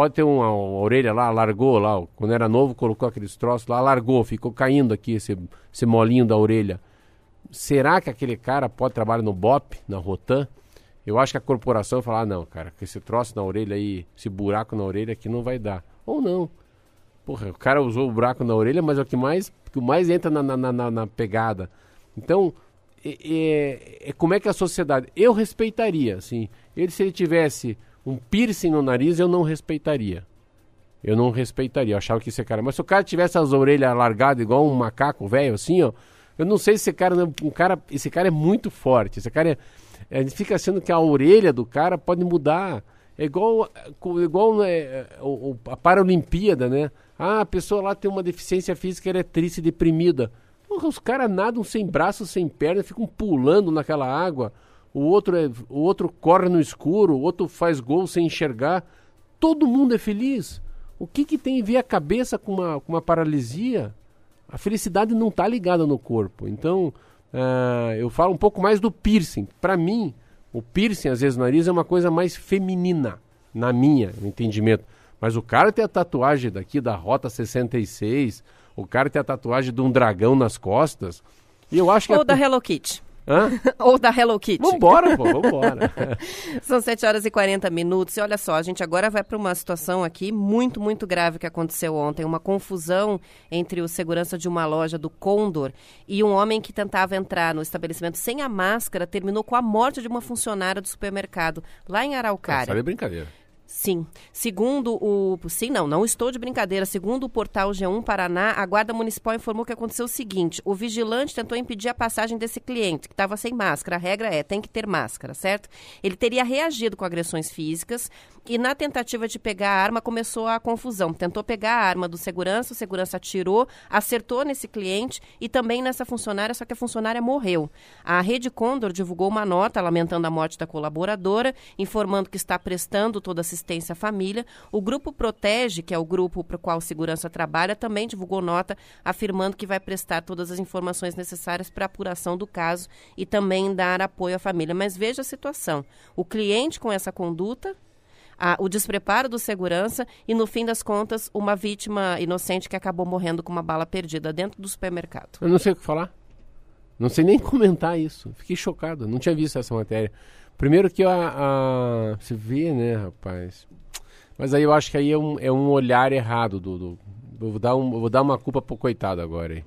[SPEAKER 2] Pode ter uma, uma orelha lá, largou lá, quando era novo, colocou aqueles troços lá, largou, ficou caindo aqui esse, esse molinho da orelha. Será que aquele cara pode trabalhar no BOP, na Rotan? Eu acho que a corporação fala, ah, não, cara, com esse troço na orelha aí, esse buraco na orelha aqui não vai dar. Ou não. Porra, o cara usou o buraco na orelha, mas é o que mais, que mais entra na, na, na, na pegada. Então, é, é, é, como é que a sociedade. Eu respeitaria, assim. Ele, se ele tivesse um piercing no nariz, eu não respeitaria. Eu não respeitaria. Eu achava que esse cara. Mas se o cara tivesse as orelhas largadas igual um macaco velho, assim, ó. Eu não sei se esse cara, um cara. Esse cara é muito forte. Esse cara é. Gente fica achando que a orelha do cara pode mudar. É igual, igual é, o, a Paralimpíada, né? Ah, a pessoa lá tem uma deficiência física, ela é triste e deprimida. Os caras nadam sem braço, sem perna, ficam pulando naquela água. O outro, é, o outro corre no escuro, o outro faz gol sem enxergar. Todo mundo é feliz. O que, que tem a ver a cabeça com uma, com uma paralisia? A felicidade não está ligada no corpo. Então, uh, eu falo um pouco mais do piercing. Para mim, o piercing, às vezes, no nariz é uma coisa mais feminina, na minha entendimento. Mas o cara tem a tatuagem daqui da Rota 66, o cara tem a tatuagem de um dragão nas costas. E eu acho que.
[SPEAKER 1] Ou
[SPEAKER 2] é...
[SPEAKER 1] da Hello Kitty.
[SPEAKER 2] Hã? <laughs>
[SPEAKER 1] Ou da Hello Kitty.
[SPEAKER 2] Vambora, pô, vambora. <laughs>
[SPEAKER 1] São 7 horas e 40 minutos. E olha só, a gente agora vai para uma situação aqui muito, muito grave que aconteceu ontem. Uma confusão entre o segurança de uma loja do Condor e um homem que tentava entrar no estabelecimento sem a máscara terminou com a morte de uma funcionária do supermercado lá em Araucária.
[SPEAKER 2] Sabe brincadeira.
[SPEAKER 1] Sim. Segundo o. Sim, não, não estou de brincadeira. Segundo o portal G1 Paraná, a Guarda Municipal informou que aconteceu o seguinte: o vigilante tentou impedir a passagem desse cliente, que estava sem máscara. A regra é: tem que ter máscara, certo? Ele teria reagido com agressões físicas e, na tentativa de pegar a arma, começou a confusão. Tentou pegar a arma do segurança, o segurança atirou, acertou nesse cliente e também nessa funcionária, só que a funcionária morreu. A Rede Condor divulgou uma nota lamentando a morte da colaboradora, informando que está prestando toda assistência assistência à família. O Grupo Protege, que é o grupo para o qual o segurança trabalha, também divulgou nota afirmando que vai prestar todas as informações necessárias para apuração do caso e também dar apoio à família. Mas veja a situação: o cliente com essa conduta o despreparo do segurança e, no fim das contas, uma vítima inocente que acabou morrendo com uma bala perdida dentro do supermercado.
[SPEAKER 2] Eu não sei o que falar. Não sei nem <laughs> comentar isso. Fiquei chocado. Não tinha visto essa matéria. Primeiro que a, a, você vê, né, rapaz? Mas aí eu acho que aí é um, é um olhar errado do, do eu vou dar um, vou dar uma culpa pro coitado agora. Hein?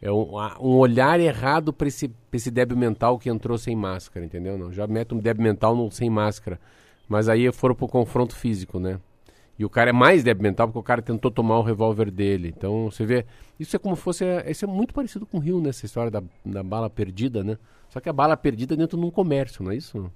[SPEAKER 2] É um, um olhar errado para esse, esse débil mental que entrou sem máscara, entendeu? Não, já mete um débil mental no, sem máscara. Mas aí foram pro confronto físico, né? E o cara é mais débil mental porque o cara tentou tomar o revólver dele. Então você vê. Isso é como fosse. Isso é muito parecido com o Rio, nessa história da, da bala perdida, né? Só que a bala perdida dentro de um comércio, não é isso?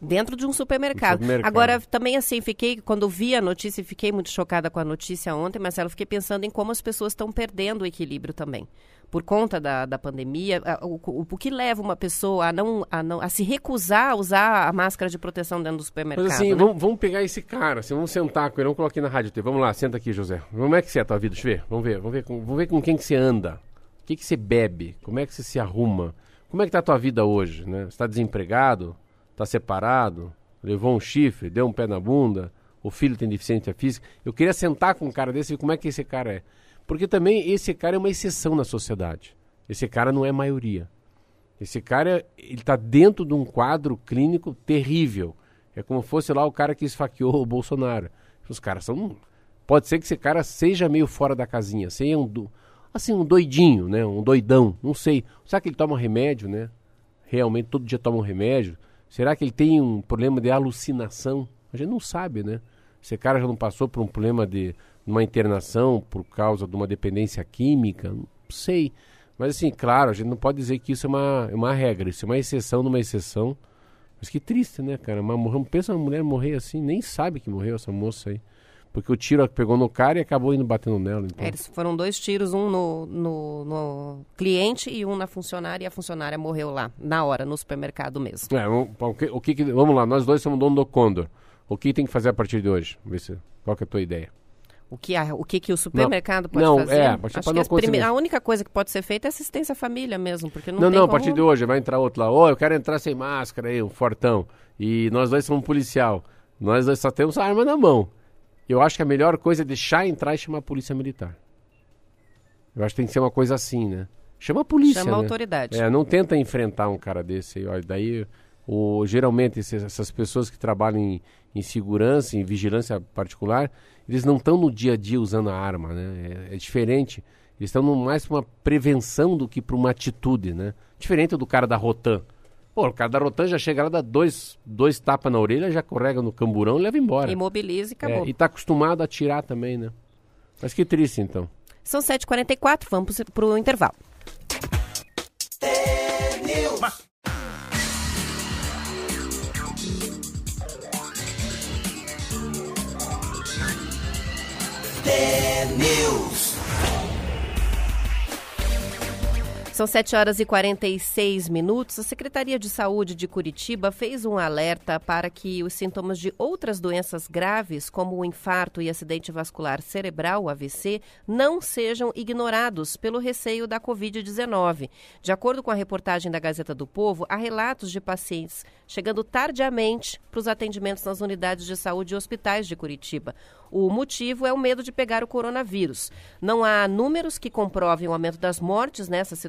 [SPEAKER 1] Dentro de um supermercado.
[SPEAKER 2] supermercado.
[SPEAKER 1] Agora, também assim, fiquei, quando vi a notícia, fiquei muito chocada com a notícia ontem, Marcelo, fiquei pensando em como as pessoas estão perdendo o equilíbrio também. Por conta da, da pandemia, o, o, o, que leva uma pessoa a não, a não a se recusar a usar a máscara de proteção dentro do supermercado?
[SPEAKER 2] Mas assim,
[SPEAKER 1] né?
[SPEAKER 2] vamos, vamos, pegar esse cara, assim, vamos sentar com ele, vamos colocar aqui na rádio. Vamos lá, senta aqui, José. Como é que você é a tua vida? Deixa eu ver, vamos ver, vamos ver, com, vamos ver com quem que você anda. O que, que você bebe? Como é que você se arruma? Como é que tá a tua vida hoje, né? Você está desempregado? Está separado? levou um chifre, deu um pé na bunda, o filho tem deficiência física. Eu queria sentar com um cara desse e ver como é que esse cara é. Porque também esse cara é uma exceção na sociedade. Esse cara não é maioria. Esse cara, ele está dentro de um quadro clínico terrível. É como fosse lá o cara que esfaqueou o Bolsonaro. Os caras são... Pode ser que esse cara seja meio fora da casinha, seja um, do... assim, um doidinho, né? Um doidão, não sei. Será que ele toma remédio, né? Realmente todo dia toma um remédio? Será que ele tem um problema de alucinação? A gente não sabe, né? Esse cara já não passou por um problema de uma internação por causa de uma dependência química? Não sei. Mas assim, claro, a gente não pode dizer que isso é uma, é uma regra, isso é uma exceção numa exceção. Mas que triste, né, cara? Uma, pensa uma mulher morrer assim, nem sabe que morreu essa moça aí. Porque o tiro pegou no cara e acabou indo batendo nela. Então.
[SPEAKER 1] É, eles foram dois tiros, um no, no, no cliente e um na funcionária, e a funcionária morreu lá, na hora, no supermercado mesmo.
[SPEAKER 2] É, o, o que, o que vamos lá, nós dois somos dono do Condor. O que tem que fazer a partir de hoje? Ver se, qual que é a tua ideia?
[SPEAKER 1] O que, a- o que, que o supermercado pode
[SPEAKER 2] Não,
[SPEAKER 1] fazer?
[SPEAKER 2] é, a partir
[SPEAKER 1] Acho que
[SPEAKER 2] não
[SPEAKER 1] prime- a única coisa que pode ser feita é assistência à família mesmo, porque não,
[SPEAKER 2] Não,
[SPEAKER 1] tem
[SPEAKER 2] não, a
[SPEAKER 1] como...
[SPEAKER 2] partir de hoje vai entrar outro lá. Ô, eu quero entrar sem máscara aí, um fortão. E nós dois somos policial. Nós dois só temos a arma na mão. Eu acho que a melhor coisa é deixar entrar e chamar a polícia militar. Eu acho que tem que ser uma coisa assim, né? Chama a polícia.
[SPEAKER 1] Chama a
[SPEAKER 2] né?
[SPEAKER 1] autoridade.
[SPEAKER 2] É, não tenta enfrentar um cara desse aí. Daí, o, geralmente, esses- essas pessoas que trabalham em, em segurança, em vigilância particular, eles não estão no dia a dia usando a arma, né? É, é diferente. Eles estão mais para uma prevenção do que para uma atitude, né? Diferente do cara da Rotan. Pô, o cara da Rotan já chega lá, dá dois, dois tapas na orelha, já correga no camburão e leva embora.
[SPEAKER 1] Imobiliza e acabou.
[SPEAKER 2] É, e tá acostumado a atirar também, né? Mas que triste, então.
[SPEAKER 1] São 7h44, vamos para o intervalo.
[SPEAKER 5] T-News.
[SPEAKER 1] São 7 horas e 46 minutos. A Secretaria de Saúde de Curitiba fez um alerta para que os sintomas de outras doenças graves, como o infarto e acidente vascular cerebral, AVC, não sejam ignorados pelo receio da Covid-19. De acordo com a reportagem da Gazeta do Povo, há relatos de pacientes chegando tardiamente para os atendimentos nas unidades de saúde e hospitais de Curitiba. O motivo é o medo de pegar o coronavírus. Não há números que comprovem o aumento das mortes nessas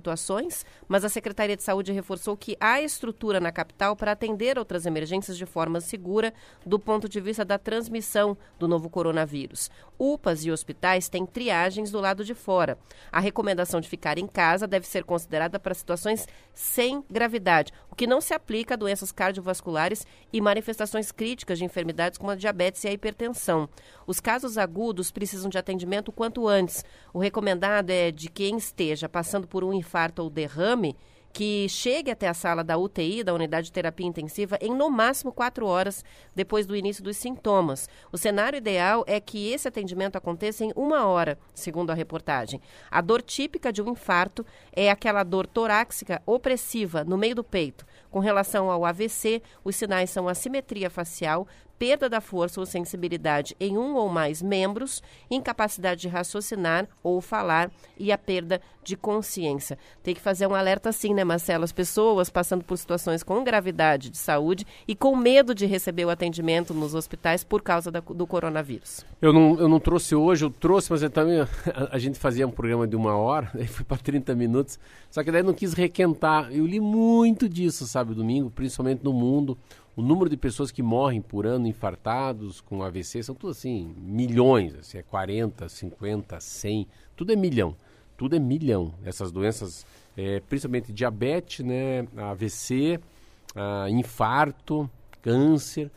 [SPEAKER 1] mas a Secretaria de Saúde reforçou que há estrutura na capital para atender outras emergências de forma segura do ponto de vista da transmissão do novo coronavírus. UPAs e hospitais têm triagens do lado de fora. A recomendação de ficar em casa deve ser considerada para situações sem gravidade, o que não se aplica a doenças cardiovasculares e manifestações críticas de enfermidades como a diabetes e a hipertensão. Os casos agudos precisam de atendimento quanto antes. O recomendado é de quem esteja passando por um infarto ou derrame que chegue até a sala da UTI, da unidade de terapia intensiva, em no máximo quatro horas depois do início dos sintomas. O cenário ideal é que esse atendimento aconteça em uma hora, segundo a reportagem. A dor típica de um infarto é aquela dor torácica opressiva no meio do peito. Com relação ao AVC, os sinais são assimetria facial, perda da força ou sensibilidade em um ou mais membros, incapacidade de raciocinar ou falar e a perda de consciência. Tem que fazer um alerta assim, né, Marcelo? As pessoas passando por situações com gravidade de saúde e com medo de receber o atendimento nos hospitais por causa da- do coronavírus.
[SPEAKER 2] Eu não, eu não trouxe hoje, eu trouxe, mas eu também <laughs> a, gente fazia um programa de uma hora, <laughs> aí foi para 30 minutos, só que daí não quis requentar. Eu li muito disso, sabe, domingo, principalmente no mundo. O número de pessoas que morrem por ano infartados com AVC são tudo assim, milhões, assim, é 40, 50, 100, tudo é milhão. Tudo é milhão. Essas doenças, é, principalmente diabetes, né, AVC, ah, infarto, câncer.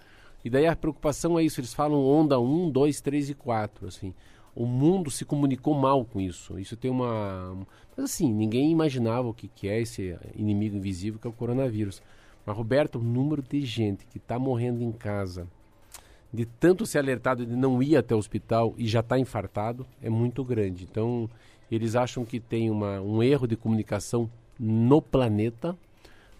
[SPEAKER 2] E daí a preocupação é isso, eles falam onda 1, 2, 3 e 4, assim. O mundo se comunicou mal com isso. Isso tem uma... Mas assim, ninguém imaginava o que, que é esse inimigo invisível que é o coronavírus. Mas, Roberto, o número de gente que está morrendo em casa, de tanto ser alertado de não ir até o hospital e já está infartado, é muito grande. Então, eles acham que tem uma, um erro de comunicação no planeta.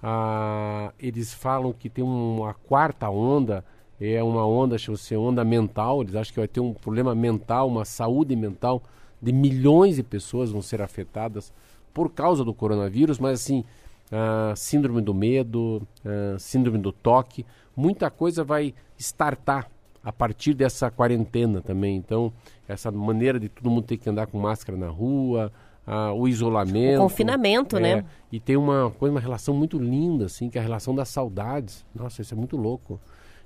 [SPEAKER 2] Ah, eles falam que tem uma quarta onda, é uma onda, chama-se onda mental. Eles acham que vai ter um problema mental, uma saúde mental de milhões de pessoas vão ser afetadas por causa do coronavírus, mas assim, ah, síndrome do medo, ah, síndrome do toque, muita coisa vai startar a partir dessa quarentena também. Então, essa maneira de todo mundo ter que andar com máscara na rua, ah, o isolamento.
[SPEAKER 1] O confinamento,
[SPEAKER 2] é,
[SPEAKER 1] né?
[SPEAKER 2] E tem uma coisa, uma relação muito linda, assim, que é a relação das saudades. Nossa, isso é muito louco.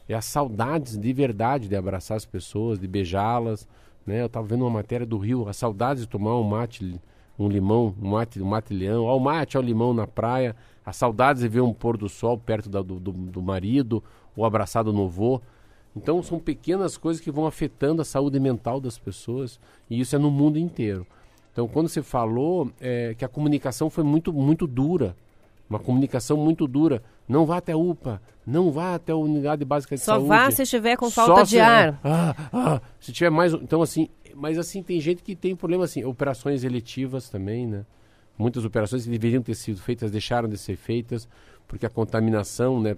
[SPEAKER 2] É as saudades de verdade de abraçar as pessoas, de beijá-las. Né? Eu estava vendo uma matéria do Rio, as saudades de tomar um mate, um limão, um mate, um mate leão, ao mate, ao limão na praia, as saudades de ver um pôr do sol perto da- do, do, do marido, ou abraçado no vô. Então são pequenas coisas que vão afetando a saúde mental das pessoas e isso é no mundo inteiro. Então quando você falou é, que a comunicação foi muito muito dura, Uma comunicação muito dura. Não vá até a UPA, não vá até a unidade básica de
[SPEAKER 1] Só
[SPEAKER 2] saúde.
[SPEAKER 1] vá se estiver com
[SPEAKER 2] Só
[SPEAKER 1] falta de
[SPEAKER 2] se-
[SPEAKER 1] ar.
[SPEAKER 2] Ah, ah, se tiver mais. Então, assim, mas assim, tem gente que tem problema assim, operações eletivas também, né? Muitas operações que deveriam ter sido feitas, deixaram de ser feitas, porque a contaminação, né,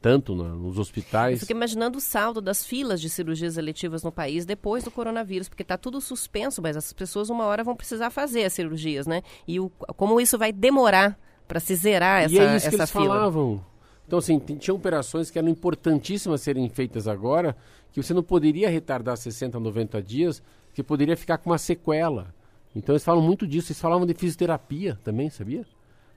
[SPEAKER 2] tanto nos
[SPEAKER 1] Eu
[SPEAKER 2] hospitais.
[SPEAKER 1] fico imaginando o saldo das filas de cirurgias eletivas no país depois do coronavírus, porque está tudo suspenso, mas as pessoas uma hora vão precisar fazer as cirurgias, né? E o, como isso vai demorar para se zerar essa,
[SPEAKER 2] e é isso que
[SPEAKER 1] essa
[SPEAKER 2] eles
[SPEAKER 1] fila.
[SPEAKER 2] falavam. Então, assim, tinha operações que eram importantíssimas serem feitas agora, que você não poderia retardar 60, 90 dias, que poderia ficar com uma sequela. Então, eles falam muito disso. Eles falavam de fisioterapia também, sabia?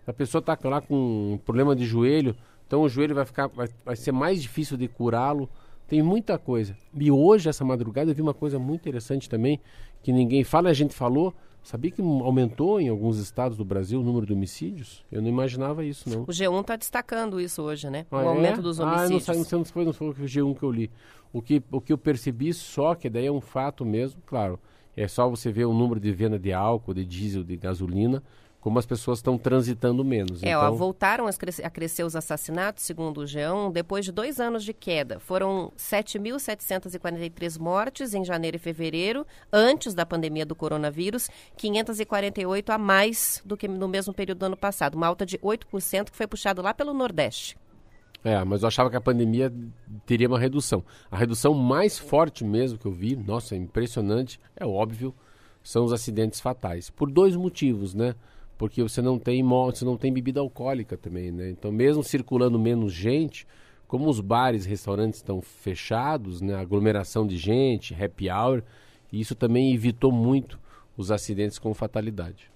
[SPEAKER 2] A pessoa está lá com um problema de joelho, então o joelho vai ficar, vai, vai ser mais difícil de curá-lo. Tem muita coisa. E hoje, essa madrugada, eu vi uma coisa muito interessante também, que ninguém fala, a gente falou. Sabia que aumentou em alguns estados do Brasil o número de homicídios? Eu não imaginava isso, não.
[SPEAKER 1] O G1 está destacando isso hoje, né?
[SPEAKER 2] Ah,
[SPEAKER 1] o
[SPEAKER 2] é?
[SPEAKER 1] aumento dos
[SPEAKER 2] Ah,
[SPEAKER 1] homicídios.
[SPEAKER 2] sei, não, sei, não foi, não foi o G1 que eu li. O que, o que eu percebi só, que daí é um fato mesmo, claro, é só você ver o número de venda de álcool, de diesel, de gasolina, como as pessoas estão transitando menos.
[SPEAKER 1] É, ó,
[SPEAKER 2] então,
[SPEAKER 1] voltaram a crescer, a crescer os assassinatos, segundo o G1, depois de dois anos de queda. Foram 7.743 mortes em janeiro e fevereiro, antes da pandemia do coronavírus, 548 a mais do que no mesmo período do ano passado, uma alta de 8% que foi puxado lá pelo Nordeste.
[SPEAKER 2] É, mas eu achava que a pandemia teria uma redução. A redução mais forte mesmo que eu vi, nossa, é impressionante, é óbvio, são os acidentes fatais. Por dois motivos, né? Porque você não tem você não tem bebida alcoólica também, né? Então, mesmo circulando menos gente, como os bares, restaurantes estão fechados, né? Aglomeração de gente, happy hour, isso também evitou muito os acidentes com fatalidade.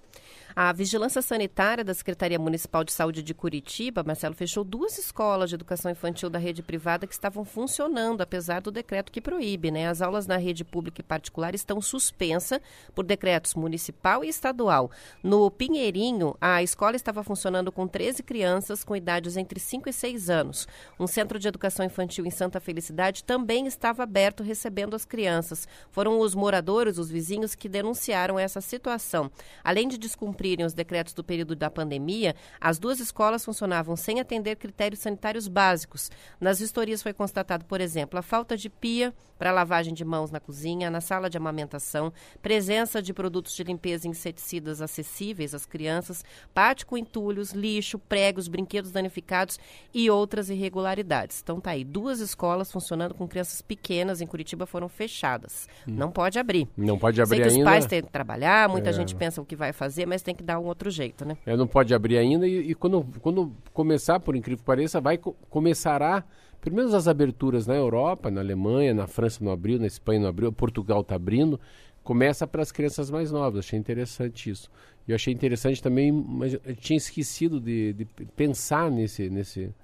[SPEAKER 1] A Vigilância Sanitária da Secretaria Municipal de Saúde de Curitiba, Marcelo, fechou duas escolas de educação infantil da rede privada que estavam funcionando, apesar do decreto que proíbe. Né? As aulas na rede pública e particular estão suspensas por decretos municipal e estadual. No Pinheirinho, a escola estava funcionando com 13 crianças com idades entre 5 e 6 anos. Um centro de educação infantil em Santa Felicidade também estava aberto recebendo as crianças. Foram os moradores, os vizinhos, que denunciaram essa situação. Além de descumprirem os decretos do período da pandemia, as duas escolas funcionavam sem atender critérios sanitários básicos. Nas vistorias foi constatado, por exemplo, a falta de pia para lavagem de mãos na cozinha, na sala de amamentação, presença de produtos de limpeza e inseticidas acessíveis às crianças, pátio com entulhos, lixo, pregos, brinquedos danificados e outras irregularidades. Então tá aí, duas escolas funcionando com crianças pequenas em Curitiba foram fechadas. Não pode abrir.
[SPEAKER 2] Não pode abrir
[SPEAKER 1] Sei que
[SPEAKER 2] ainda.
[SPEAKER 1] os pais têm que trabalhar, muita
[SPEAKER 2] É.
[SPEAKER 1] gente pensa o que vai fazer, mas tem que dar um outro jeito, né?
[SPEAKER 2] É, não pode abrir ainda e, e quando, quando começar, por incrível que pareça, vai co- começará, pelo menos as aberturas na Europa, na Alemanha, na França não abriu, na Espanha não abriu, Portugal está abrindo, começa para as crianças mais novas. Achei interessante isso. E eu achei interessante também, mas eu tinha esquecido de, de pensar nesse, nesse,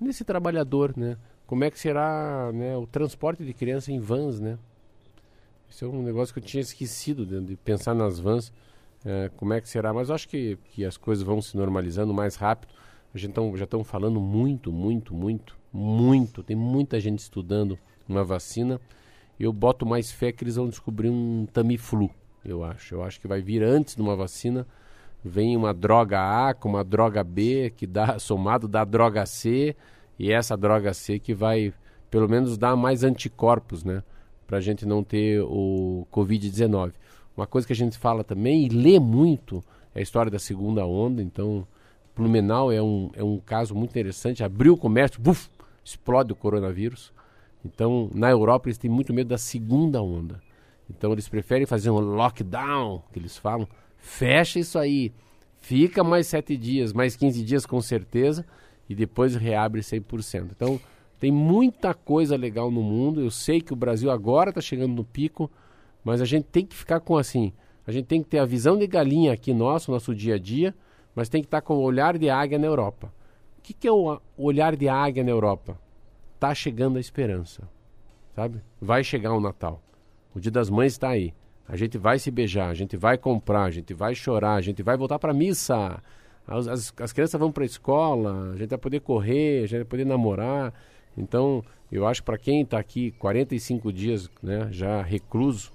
[SPEAKER 2] nesse trabalhador, né? Como é que será né, o transporte de criança em vans, né? Isso é um negócio que eu tinha esquecido de, de pensar nas vans. É, como é que será? Mas acho que, que as coisas vão se normalizando mais rápido. A gente tão, já estão falando muito, muito, muito, muito. Tem muita gente estudando uma vacina. Eu boto mais fé que eles vão descobrir um Tamiflu, eu acho. Eu acho que vai vir antes de uma vacina. Vem uma droga A com uma droga B, que dá <laughs> somado dá droga C, e essa droga C que vai, pelo menos, dar mais anticorpos, né? Para a gente não ter o Covid-19. Uma coisa que a gente fala também e lê muito é a história da segunda onda. Então, Blumenau é um, é um caso muito interessante. Abriu o comércio, buf, explode o coronavírus. Então, na Europa, eles têm muito medo da segunda onda. Então, eles preferem fazer um lockdown, que eles falam. Fecha isso aí. Fica mais sete dias, mais 15 dias com certeza. E depois reabre 100%. Então, tem muita coisa legal no mundo. Eu sei que o Brasil agora está chegando no pico. Mas a gente tem que ficar com assim. A gente tem que ter a visão de galinha aqui nosso, nosso dia a dia. Mas tem que estar com o olhar de águia na Europa. O que, que é o, olhar de águia na Europa? Tá chegando a esperança. Sabe? Vai chegar o Natal. O dia das mães está aí. A gente vai se beijar, a gente vai comprar, a gente vai chorar, a gente vai voltar para missa. As, as, as crianças vão para a escola, a gente vai poder correr, a gente vai poder namorar. Então, eu acho para quem está aqui 45 dias né, já recluso,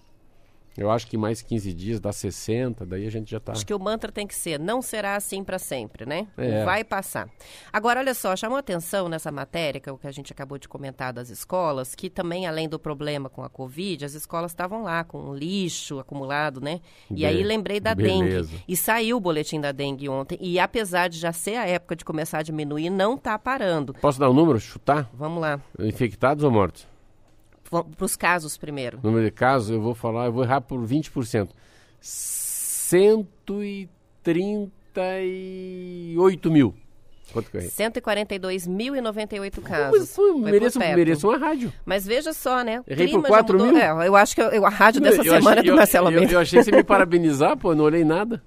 [SPEAKER 2] Eu acho que mais 15 dias dá 60, daí a gente já tá.
[SPEAKER 1] Acho que o mantra tem que ser, não será assim para sempre, né?
[SPEAKER 2] É.
[SPEAKER 1] Vai passar. Agora, olha só, chamou atenção nessa matéria, que é o que a gente acabou de comentar das escolas, que também, além do problema com a Covid, as escolas estavam lá com lixo acumulado, né? E
[SPEAKER 2] Be-
[SPEAKER 1] aí lembrei da
[SPEAKER 2] beleza.
[SPEAKER 1] dengue. E saiu o boletim da dengue ontem, e apesar de já ser a época de começar a diminuir, não tá parando.
[SPEAKER 2] Posso dar um número, chutar?
[SPEAKER 1] Vamos lá,
[SPEAKER 2] Infectados ou mortos?
[SPEAKER 1] Para os casos primeiro.
[SPEAKER 2] Número de casos, eu vou falar, eu vou errar por 20%. 138 mil. Quanto que eu errei?
[SPEAKER 1] 142.098 casos.
[SPEAKER 2] Mas foi-
[SPEAKER 1] Foi por
[SPEAKER 2] mereço, mereço uma rádio.
[SPEAKER 1] Mas veja só, né?
[SPEAKER 2] Errei por
[SPEAKER 1] clima já
[SPEAKER 2] 4
[SPEAKER 1] mudou.
[SPEAKER 2] mil?
[SPEAKER 1] É, eu acho que eu- eu- a rádio dessa
[SPEAKER 2] Eu
[SPEAKER 1] semana é
[SPEAKER 2] achei-
[SPEAKER 1] do Marcelo
[SPEAKER 2] eu, eu, eu achei que você me <laughs> parabenizar, pô, eu não olhei nada.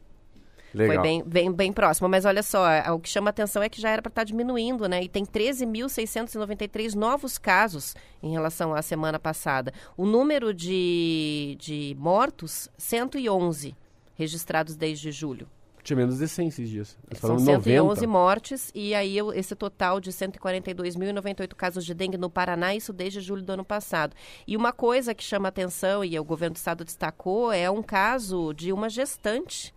[SPEAKER 2] Legal.
[SPEAKER 1] Foi bem, bem, bem próximo. Mas olha só, é, o que chama atenção é que já era para estar diminuindo, né? E tem 13.693 novos casos em relação à semana passada. O número de, de mortos, 111 registrados desde julho.
[SPEAKER 2] Tinha menos de 100 esses dias.
[SPEAKER 1] São
[SPEAKER 2] falamos
[SPEAKER 1] 111
[SPEAKER 2] 90.
[SPEAKER 1] mortes e aí esse total de 142.098 casos de dengue no Paraná, isso desde julho do ano passado. E uma coisa que chama atenção, e o governo do estado destacou, é um caso de uma gestante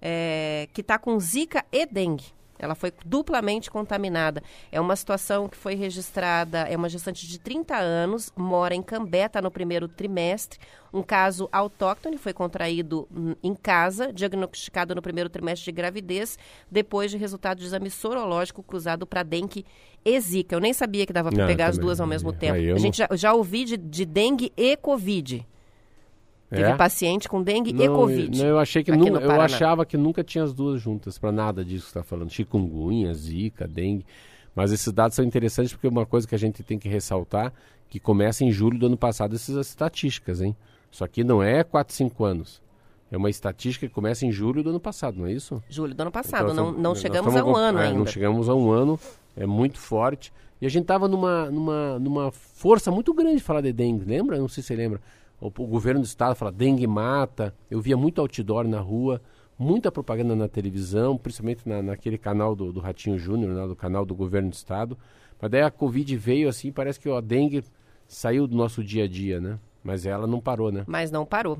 [SPEAKER 1] é, que está com zika e dengue. Ela foi duplamente contaminada. É uma situação que foi registrada, é uma gestante de 30 anos, mora em Cambé, está no primeiro trimestre. Um caso autóctone foi contraído em casa, diagnosticado no primeiro trimestre de gravidez, depois de resultado de exame sorológico cruzado para dengue e zika. Eu nem sabia que dava para
[SPEAKER 2] Não,
[SPEAKER 1] pegar as duas ao mesmo tempo. A gente já, já ouvi de, de dengue e covid. Teve
[SPEAKER 2] É?
[SPEAKER 1] paciente com dengue e
[SPEAKER 2] Não,
[SPEAKER 1] covid.
[SPEAKER 2] eu- Não, eu achei que nunca, eu achava que nunca tinha as duas juntas, para nada disso que você está falando. Chikungunya, zika, dengue. Mas esses dados são interessantes porque uma coisa que a gente tem que ressaltar, que começa em julho do ano passado, essas estatísticas, hein? Isso aqui não é 4, 5 anos. É uma estatística que começa em julho do ano passado, não é isso?
[SPEAKER 1] Julho do ano passado.
[SPEAKER 2] Então,
[SPEAKER 1] não não
[SPEAKER 2] nós
[SPEAKER 1] chegamos a um
[SPEAKER 2] com-
[SPEAKER 1] ano
[SPEAKER 2] é,
[SPEAKER 1] ainda.
[SPEAKER 2] Não chegamos a um ano, é muito forte. E a gente estava numa, numa, numa força muito grande de falar de dengue, lembra? Não sei se você lembra. O, o governo do estado fala dengue mata. Eu via muito outdoor na rua, muita propaganda na televisão, principalmente na, naquele canal do, do Ratinho Júnior, né, do canal do governo do estado. Mas daí a Covid veio assim, parece que ó, a dengue saiu do nosso dia a dia, né? Mas ela não parou, né?
[SPEAKER 1] Mas não parou.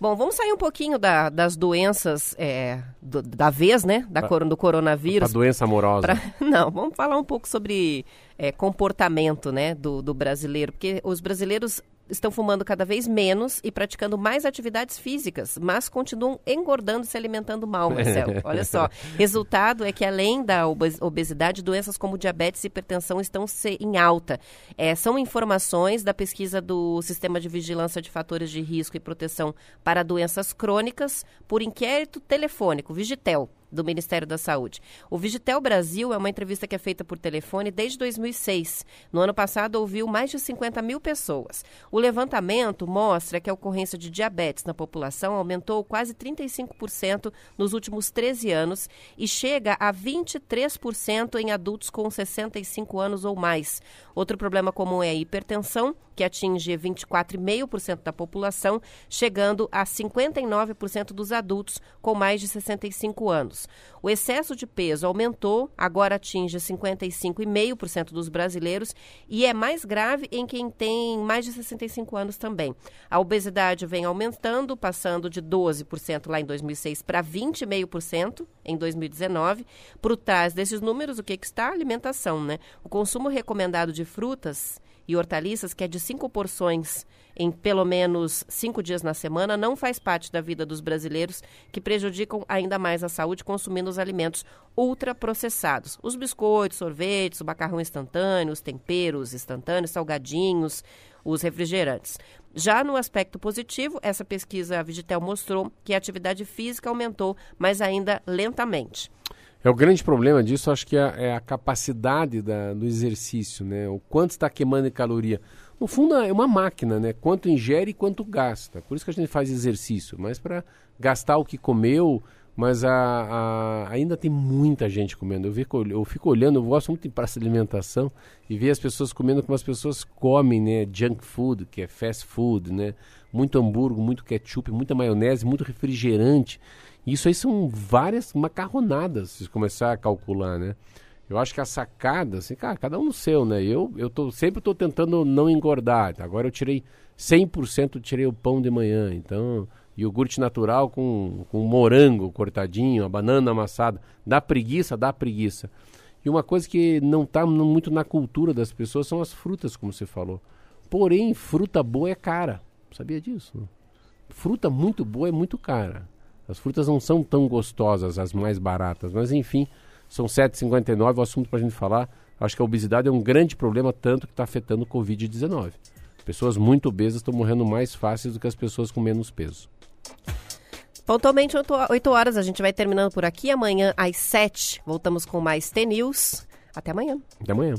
[SPEAKER 1] Bom, vamos sair um pouquinho da- das doenças é, do- da vez, né? Da, cor- do
[SPEAKER 2] A
[SPEAKER 1] coronavírus.
[SPEAKER 2] doença amorosa.
[SPEAKER 1] Pra- <laughs> Não, vamos falar um pouco sobre é, comportamento né, do, do brasileiro, porque os brasileiros estão fumando cada vez menos e praticando mais atividades físicas, mas continuam engordando e se alimentando mal, Marcelo. <laughs> Olha só. Resultado é que, além da obes- obesidade, doenças como diabetes e hipertensão estão em alta. É, são informações da pesquisa do Sistema de Vigilância de Fatores de Risco e Proteção para Doenças Crônicas por inquérito telefônico, Vigitel do Ministério da Saúde. O Vigitel Brasil é uma entrevista que é feita por telefone desde 2006. No ano passado, ouviu mais de 50 mil pessoas. O levantamento mostra que a ocorrência de diabetes na população aumentou quase 35% nos últimos 13 anos e chega a 23% em adultos com 65 anos ou mais. Outro problema comum é a hipertensão, que atinge 24,5% da população, chegando a 59% dos adultos com mais de 65 anos. O excesso de peso aumentou, agora atinge 55,5% dos brasileiros e é mais grave em quem tem mais de 65 anos também. A obesidade vem aumentando, passando de 12% lá em 2006 para 20,5% em 2019. Por trás desses números, o que, que está? A alimentação, né? O consumo recomendado de frutas e hortaliças, que é de cinco porções em pelo menos cinco dias na semana, não faz parte da vida dos brasileiros, que prejudicam ainda mais a saúde consumindo os alimentos ultraprocessados. Os biscoitos, sorvetes, o macarrão instantâneo, os temperos instantâneos, salgadinhos, os refrigerantes. Já no aspecto positivo, essa pesquisa a Vigitel mostrou que a atividade física aumentou, mas ainda lentamente.
[SPEAKER 2] É o grande problema disso, acho que é, é a capacidade da- do exercício, né? O quanto está queimando de caloria. No fundo, é uma máquina, né? Quanto ingere e quanto gasta. Por isso que a gente faz exercício, mas para gastar o que comeu. Mas a, a- ainda tem muita gente comendo. Eu, fico, eu fico olhando, eu gosto muito de praça de alimentação e ver as pessoas comendo como as pessoas comem, né? Junk food, que é fast food, né? Muito hambúrguer, muito ketchup, muita maionese, muito refrigerante. Isso aí são várias macarronadas, se começar a calcular, né? Eu acho que a sacada, assim, cara, cada um no seu, né? Eu, eu tô, sempre estou tentando não engordar. Agora eu tirei 100% tirei o pão de manhã. Então, iogurte natural com, com morango cortadinho, a banana amassada. Dá preguiça? Dá preguiça. E uma coisa que não está muito na cultura das pessoas são as frutas, como você falou. Porém, fruta boa é cara. Sabia disso? Fruta muito boa é muito cara. As frutas não são tão gostosas, as mais baratas. Mas, enfim, são 7,59 o assunto para a gente falar. Acho que a obesidade é um grande problema, tanto que está afetando o Covid-19. Pessoas muito obesas estão morrendo mais fáceis do que as pessoas com menos peso.
[SPEAKER 1] Pontualmente 8 horas, a gente vai terminando por aqui. Amanhã às 7 voltamos com mais T-News. Até amanhã.
[SPEAKER 2] Até amanhã.